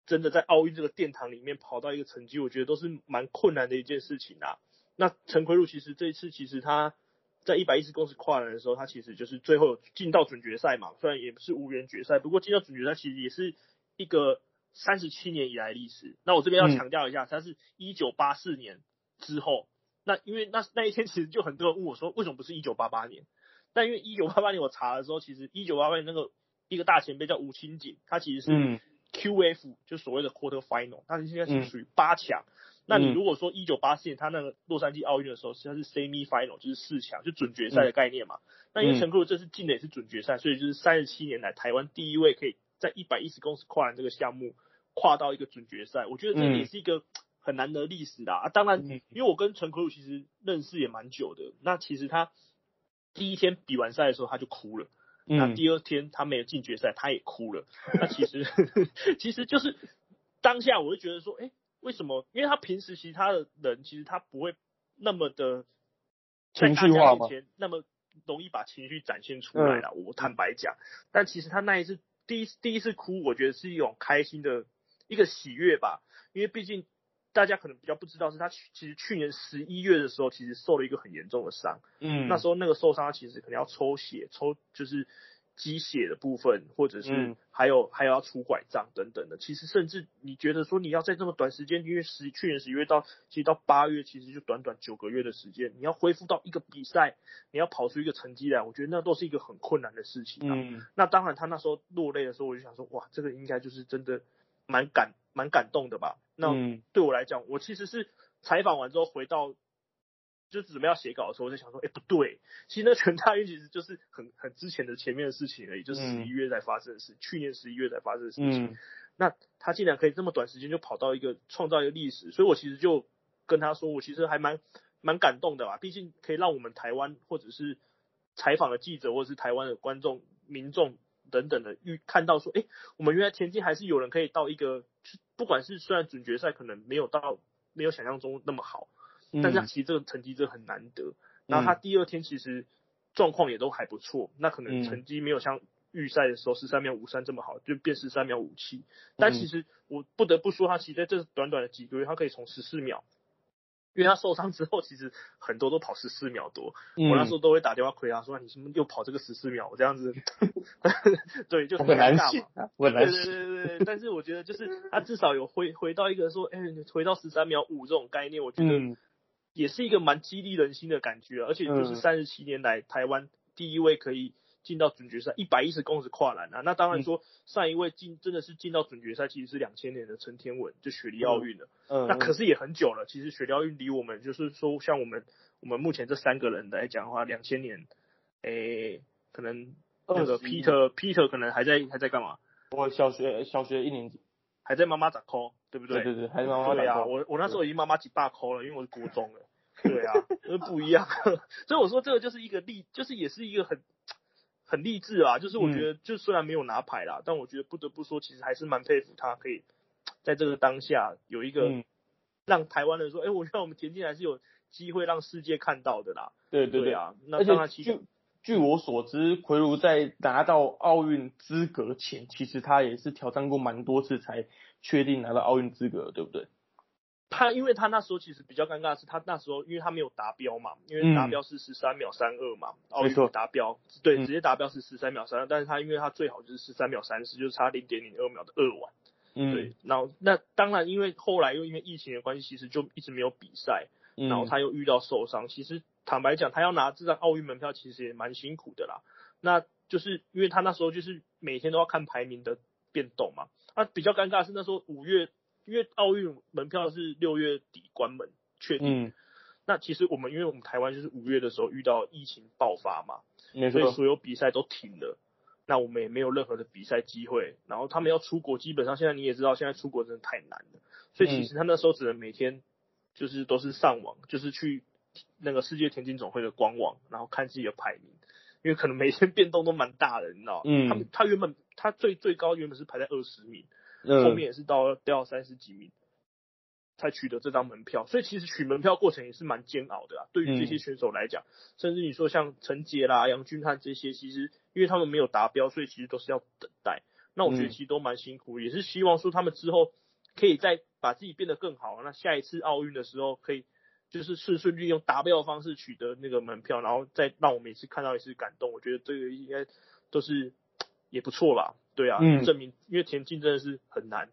真的在奥运这个殿堂里面跑到一个成绩，我觉得都是蛮困难的一件事情啊。那陈奎儒其实这一次其实他在一百一十公尺跨栏的时候，他其实就是最后进到准决赛嘛，虽然也不是无缘决赛，不过进到准决赛其实也是一个三十七年以来历史。那我这边要嗯强调一下，他是一九八四年之后，那因为那那一天其实就很多人问我说，为什么不是一九八八年？但因为一九八八年我查的时候，其实一九八八年那个一个大前辈叫吴清景，他其实是嗯。QF，就所谓的 Quarter Final，他现在是嗯。属于八强。那你嗯。如果说一九八四年他那个洛杉矶奥运的时候，实际上是 Semi Final，就是四强，就准决赛的概念嘛。那因为嗯。陈克这次进的也是准决赛，所以就是三十七年来台湾第一位可以在一百一十公尺跨栏这个项目跨到一个准决赛，我觉得这嗯。也是一个很难得的历史啦。啊，当然，嗯。因为我跟陈可鲁其实认识也蛮久的，那其实他第一天比完赛的时候他就哭了。那嗯第二天他没有进决赛，他也哭了。那其实 其实就是当下我就觉得说，哎、为什么？因为他平时其他的人其实他不会那么的情绪化吗那么容易把情绪展现出来了。我坦白讲，但其实他那一次第一第一次哭，我觉得是一种开心的一个喜悦吧，因为毕竟。大家可能比较不知道，是他去其实去年十一月的时候，其实受了一个很严重的伤。嗯，那时候那个受伤，其实可能要抽血，抽就是积血的部分，或者是嗯还有、还有要出拐杖等等的。其实甚至你觉得说你要在这么短时间，因为十去年十一月到其实到八月，其实就短短九个月的时间，你要恢复到一个比赛，你要跑出一个成绩来，我觉得那都是一个很困难的事情啊。嗯那当然，他那时候落泪的时候，我就想说，哇，这个应该就是真的蛮感蛮感动的吧？那嗯对我来讲，我其实是采访完之后回到，就准备要写稿的时候，我就想说，哎、不对，其实那陈大运其实就是很很之前的前面的事情而已，就是嗯十一月才发生的事，去年十一月才发生的事情。嗯那他竟然可以这么短时间就跑到一个创造一个历史，所以我其实就跟他说，我其实还蛮蛮感动的吧，毕竟可以让我们台湾或者是采访的记者或者是台湾的观众民众等等的预看到说，哎，我们原来田径还是有人可以到一个，不管是虽然准决赛可能没有到没有想象中那么好，但是他其实这个成绩真的很难得。然后他第二天其实状况也都还不错，那可能成绩没有像预赛的时候十三秒五三这么好，就变十三秒五七。但其实我不得不说，他其实在这短短的几个月，他可以从十四秒。因为他受伤之后，其实很多都跑十四秒多。我那时候都会打电话亏他，说你是不是又跑这个十四秒？我这样子，对，就很难嘛。很难对对对对。但是我觉得，就是他至少有回回到一个说，哎，回到十三秒五这种概念，我觉得也是一个蛮激励人心的感觉。而且就是三十七年来台湾第一位可以。进到准决赛，一百一十公尺跨栏啊！那当然说上一位进真的是进到准决赛，其实是两千年的陈天文，就雪梨奥运的。嗯，那可是也很久了。其实雪梨奥运离我们就是说，像我们我们目前这三个人来讲的话，两千年，诶，可能那个 Peter Peter 可能还在还在干嘛？我小学小学一年级，还在妈妈咋抠，对不对？对对对，还在妈妈对啊，我我那时候已经妈妈几大抠了，因为我是国中了。对啊，那不一样。所以我说这个就是一个例，就是也是一个很。很励志啊！就是我觉得，就虽然没有拿牌啦，但我觉得不得不说，其实还是蛮佩服他，可以在这个当下有一个让台湾人说，哎，我觉得我们田径还是有机会让世界看到的啦。对对对啊！那当然，据据我所知，奎如在拿到奥运资格前，其实他也是挑战过蛮多次才确定拿到奥运资格，对不对？他因为他那时候其实比较尴尬的是，他那时候因为他没有达标嘛，因为达标是十三秒三二嘛，奥运达标，对，直接达标是十三秒三二，但是他因为他最好就是十三秒三十，就是差零点零二秒的二完，嗯，对，然后那当然因为后来又因为疫情的关系，其实就一直没有比赛，然后他又遇到受伤，其实坦白讲，他要拿这张奥运门票其实也蛮辛苦的啦，那就是因为他那时候就是每天都要看排名的变动嘛，那比较尴尬是那时候五月。因为奥运门票是六月底关门确定，那其实我们因为我们台湾就是五月的时候遇到疫情爆发嘛，所以所有比赛都停了，那我们也没有任何的比赛机会。然后他们要出国，基本上现在你也知道，现在出国真的太难了，所以其实他那时候只能每天就是都是上网，就是去那个世界田径总会的官网，然后看自己的排名，因为可能每天变动都蛮大的，你知道嗯，他们他原本他最最高原本是排在二十名。后面也是到掉三十几名才取得这张门票，所以其实取门票过程也是蛮煎熬的啊。对于这些选手来讲，甚至你说像陈杰啦、杨俊汉这些，其实因为他们没有达标，所以其实都是要等待。那我觉得其实都蛮辛苦，也是希望说他们之后可以再把自己变得更好。那下一次奥运的时候，可以就是顺顺利用达标的方式取得那个门票，然后再让我们一次看到一次感动。我觉得这个应该都是 也不错吧。对啊，证明因为田径真的是很难。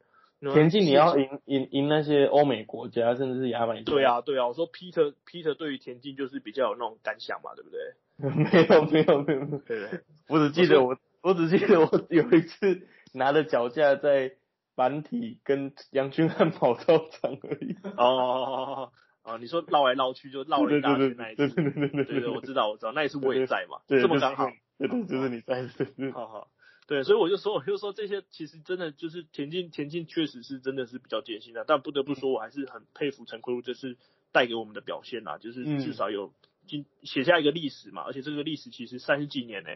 田径你要赢赢赢那些欧美国家，甚至是亚美。对啊，对啊，我说 Peter Peter 对于田径就是比较有那种感想嘛，对不对？没有没有没有，对我只记得我我只记得我有一次拿着脚架在板体跟杨俊汉跑操场而已。哦哦哦哦，你说绕来绕去就绕了一大圈那一次，对对对对对对，我知道我知道，那一次我也在嘛，这么刚好，对对，就是你在，好好。对，所以我就说，我就说这些其实真的就是田径，田径确实是真的是比较艰辛的。但不得不说，我还是很佩服陈坤如这次带给我们的表现啦，就是至少有进写下一个历史嘛。而且这个历史其实三十几年呢，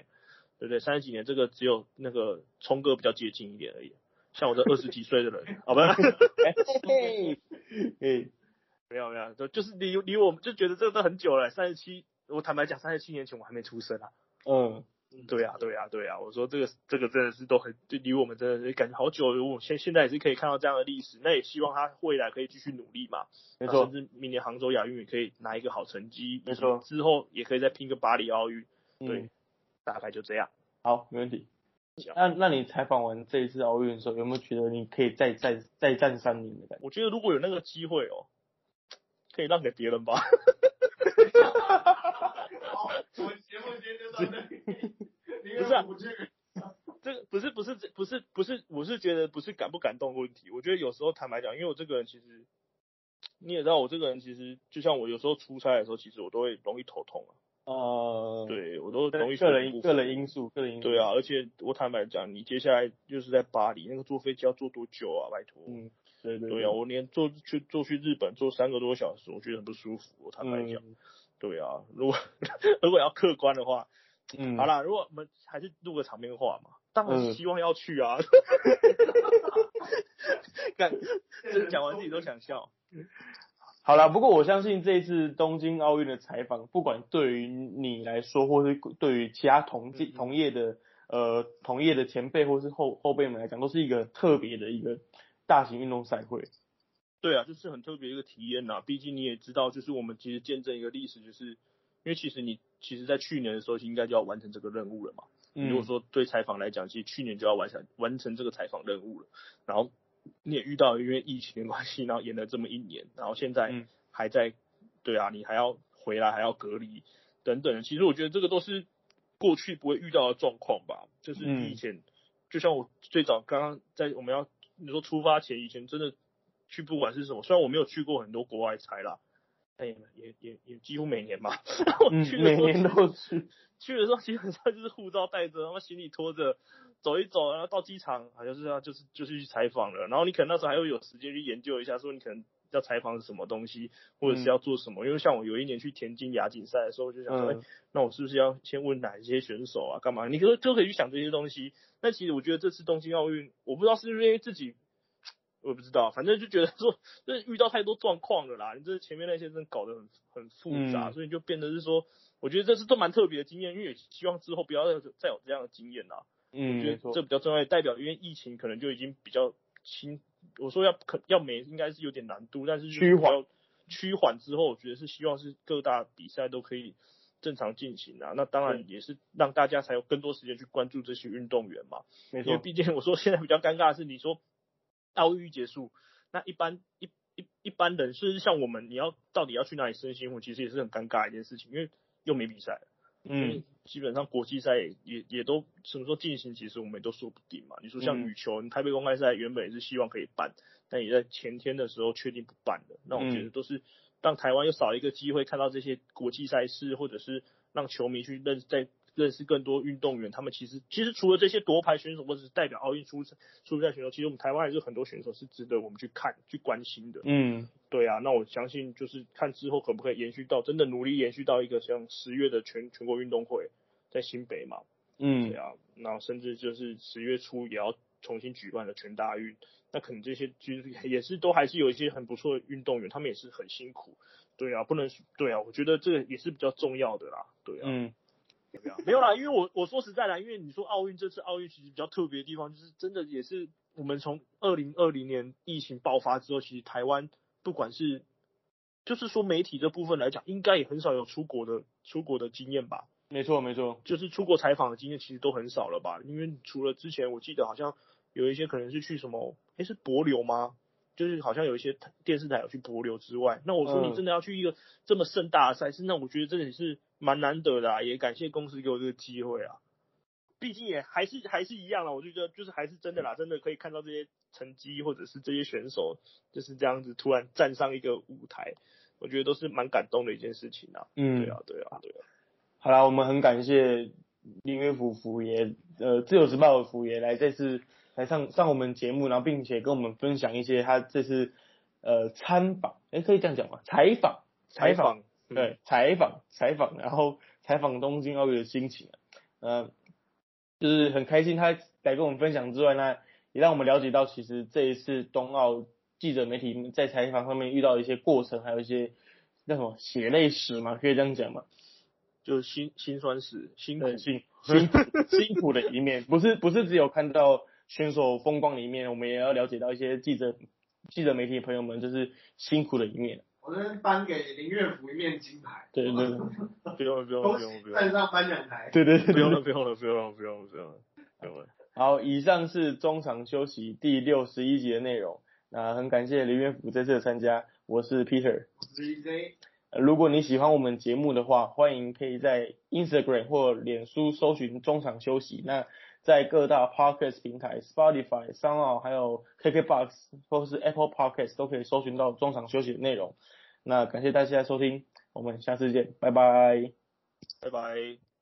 对不对？三十几年，这个只有那个聪哥比较接近一点而已。像我这二十几岁的人，好吧？哎，没有没有，就就是离离我们就觉得这个都很久了。三十七，我坦白讲，三十七年前我还没出生啊。嗯。对呀，对呀，对呀！我说这个这个真的是都很，就离我们真的是感觉好久。我现现在也是可以看到这样的历史，那也希望他未来可以继续努力嘛。没错，甚至明年杭州亚运也可以拿一个好成绩。没错，之后也可以再拼个巴黎奥运。对，大概就这样。好，没问题。那那你采访完这一次奥运的时候，有没有觉得你可以再再再战三年的感觉？我觉得如果有那个机会哦，可以让给别人吧。好，我们节目今天就到这里。不是啊，这个不是不是不是不是，我是觉得不是感不感动的问题。我觉得有时候坦白讲，因为我这个人其实你也知道，我这个人其实就像我有时候出差的时候，其实我都会容易头痛啊。呃，对我都容易个人个人因素，个人因素。对啊，而且我坦白讲，你接下来就是在巴黎，那个坐飞机要坐多久啊？拜托。嗯，对对。对啊，我连坐去坐去日本坐三个多小时，我觉得很不舒服。我坦白讲，对啊，如果 如果要客观的话。嗯，好啦，如果我们还是录个场面话嘛，当然是希望要去啊。干，这讲完自己都想笑。好啦，不过我相信这一次东京奥运的采访，不管对于你来说，或是对于其他同届同业的呃同业的前辈或是后后辈们来讲，都是一个特别的一个大型运动赛会。对啊，就是很特别一个体验呐。毕竟你也知道，就是我们其实见证一个历史，就是因为其实你其实在去年的时候应该就要完成这个任务了嘛。如果说对采访来讲，其实去年就要完成完成这个采访任务了。然后你也遇到因为疫情的关系，然后延了这么一年，然后现在还在，对啊，你还要回来，还要隔离等等。其实我觉得这个都是过去不会遇到的状况吧。就是以前，就像我最早刚刚在我们要你说出发前以前真的。去不管是什么，虽然我没有去过很多国外采啦，但也也也也几乎每年嘛，嗯，每年都去。去的时候基本上就是护照带着，然后行李拖着，走一走，然后到机场好像是要就是就是去采访了。然后你可能那时候还会有时间去研究一下，说你可能要采访什么东西，或者是要做什么。因为像我有一年去田径亚锦赛的时候，就想说，哎，那我是不是要先问哪一些选手啊，干嘛？你可都可以去想这些东西。那其实我觉得这次东京奥运，我不知道是不是因为自己。我不知道，反正就觉得说，就是遇到太多状况了啦。你这前面那些真的搞得很很复杂，所以就变得是说，我觉得这是都蛮特别的经验，因为希望之后不要再再有这样的经验啦。嗯，我觉得这比较重要，代表因为疫情可能就已经比较轻。我说要可要没应该是有点难度，但是趋缓趋缓之后，我觉得是希望是各大比赛都可以正常进行啊。那当然也是让大家才有更多时间去关注这些运动员嘛。没错，因为毕竟我说现在比较尴尬的是，你说。奥运结束，那一般一一一般人，甚至像我们，你要到底要去哪里申新其实也是很尴尬一件事情，因为又没比赛，嗯，基本上国际赛也也都什么时候进行，其实我们也都说不定嘛。你说像羽球，台北公开赛原本也是希望可以办，但也在前天的时候确定不办了。那我觉得都是让台湾又少一个机会看到这些国际赛事，或者是让球迷去认在。认识更多运动员，他们其实其实除了这些夺牌选手或者是代表奥运出出赛选手，其实我们台湾还是很多选手是值得我们去看去关心的。嗯，对啊，那我相信就是看之后可不可以延续到真的努力延续到一个像十月的全全国运动会在新北嘛。嗯，对啊，那甚至就是十月初也要重新举办的全大运，那可能这些其实也是都还是有一些很不错的运动员，他们也是很辛苦。对啊，不能对啊，我觉得这个也是比较重要的啦。对啊。嗯。没有啦，因为我我说实在的，因为你说奥运这次奥运其实比较特别的地方，就是真的也是我们从二零二零年疫情爆发之后，其实台湾不管是就是说媒体这部分来讲，应该也很少有出国的出国的经验吧？没错没错，就是出国采访的经验其实都很少了吧？因为除了之前我记得好像有一些可能是去什么，诶是博流吗？就是好像有一些电视台有去博流之外，那我说你真的要去一个这么盛大的赛事，那我觉得真的是。蛮难得的，也感谢公司给我这个机会啊。毕竟也还是还是一样啦，我就觉得就是还是真的啦，真的可以看到这些成绩或者是这些选手就是这样子突然站上一个舞台，我觉得都是蛮感动的一件事情啊。嗯，对啊，对啊，对啊。好啦，我们很感谢林月福福爷，呃，自由时报的福爷来这次来上上我们节目，然后并且跟我们分享一些他这次呃参访，哎，可以这样讲吗？采访，采访。对，采访采访，然后采访东京奥运的心情，嗯，就是很开心他来跟我们分享之外呢，也让我们了解到其实这一次冬奥记者媒体在采访上面遇到一些过程，还有一些那什么血泪史嘛，可以这样讲嘛，就是辛辛酸史，辛苦辛辛 辛苦的一面，不是不是只有看到选手风光的一面，我们也要了解到一些记者记者媒体朋友们就是辛苦的一面。我们颁给林月福一面金牌。对对对，不用不用不用不用。站上颁奖台。对对对，不用了不用了不用了不用了不用了不用了。好，以上是中场休息第六十一集的内容。那很感谢林月福这次的参加，我是 Peter。我是 EJ。如果你喜欢我们节目的话，欢迎可以在 Instagram 或脸书搜寻中场休息。那在各大 Podcast 平台，Spotify、Sound 还有 KKBox 或是 Apple Podcast 都可以搜寻到中场休息的内容。那感谢大家收听，我们下次见，拜拜，拜拜。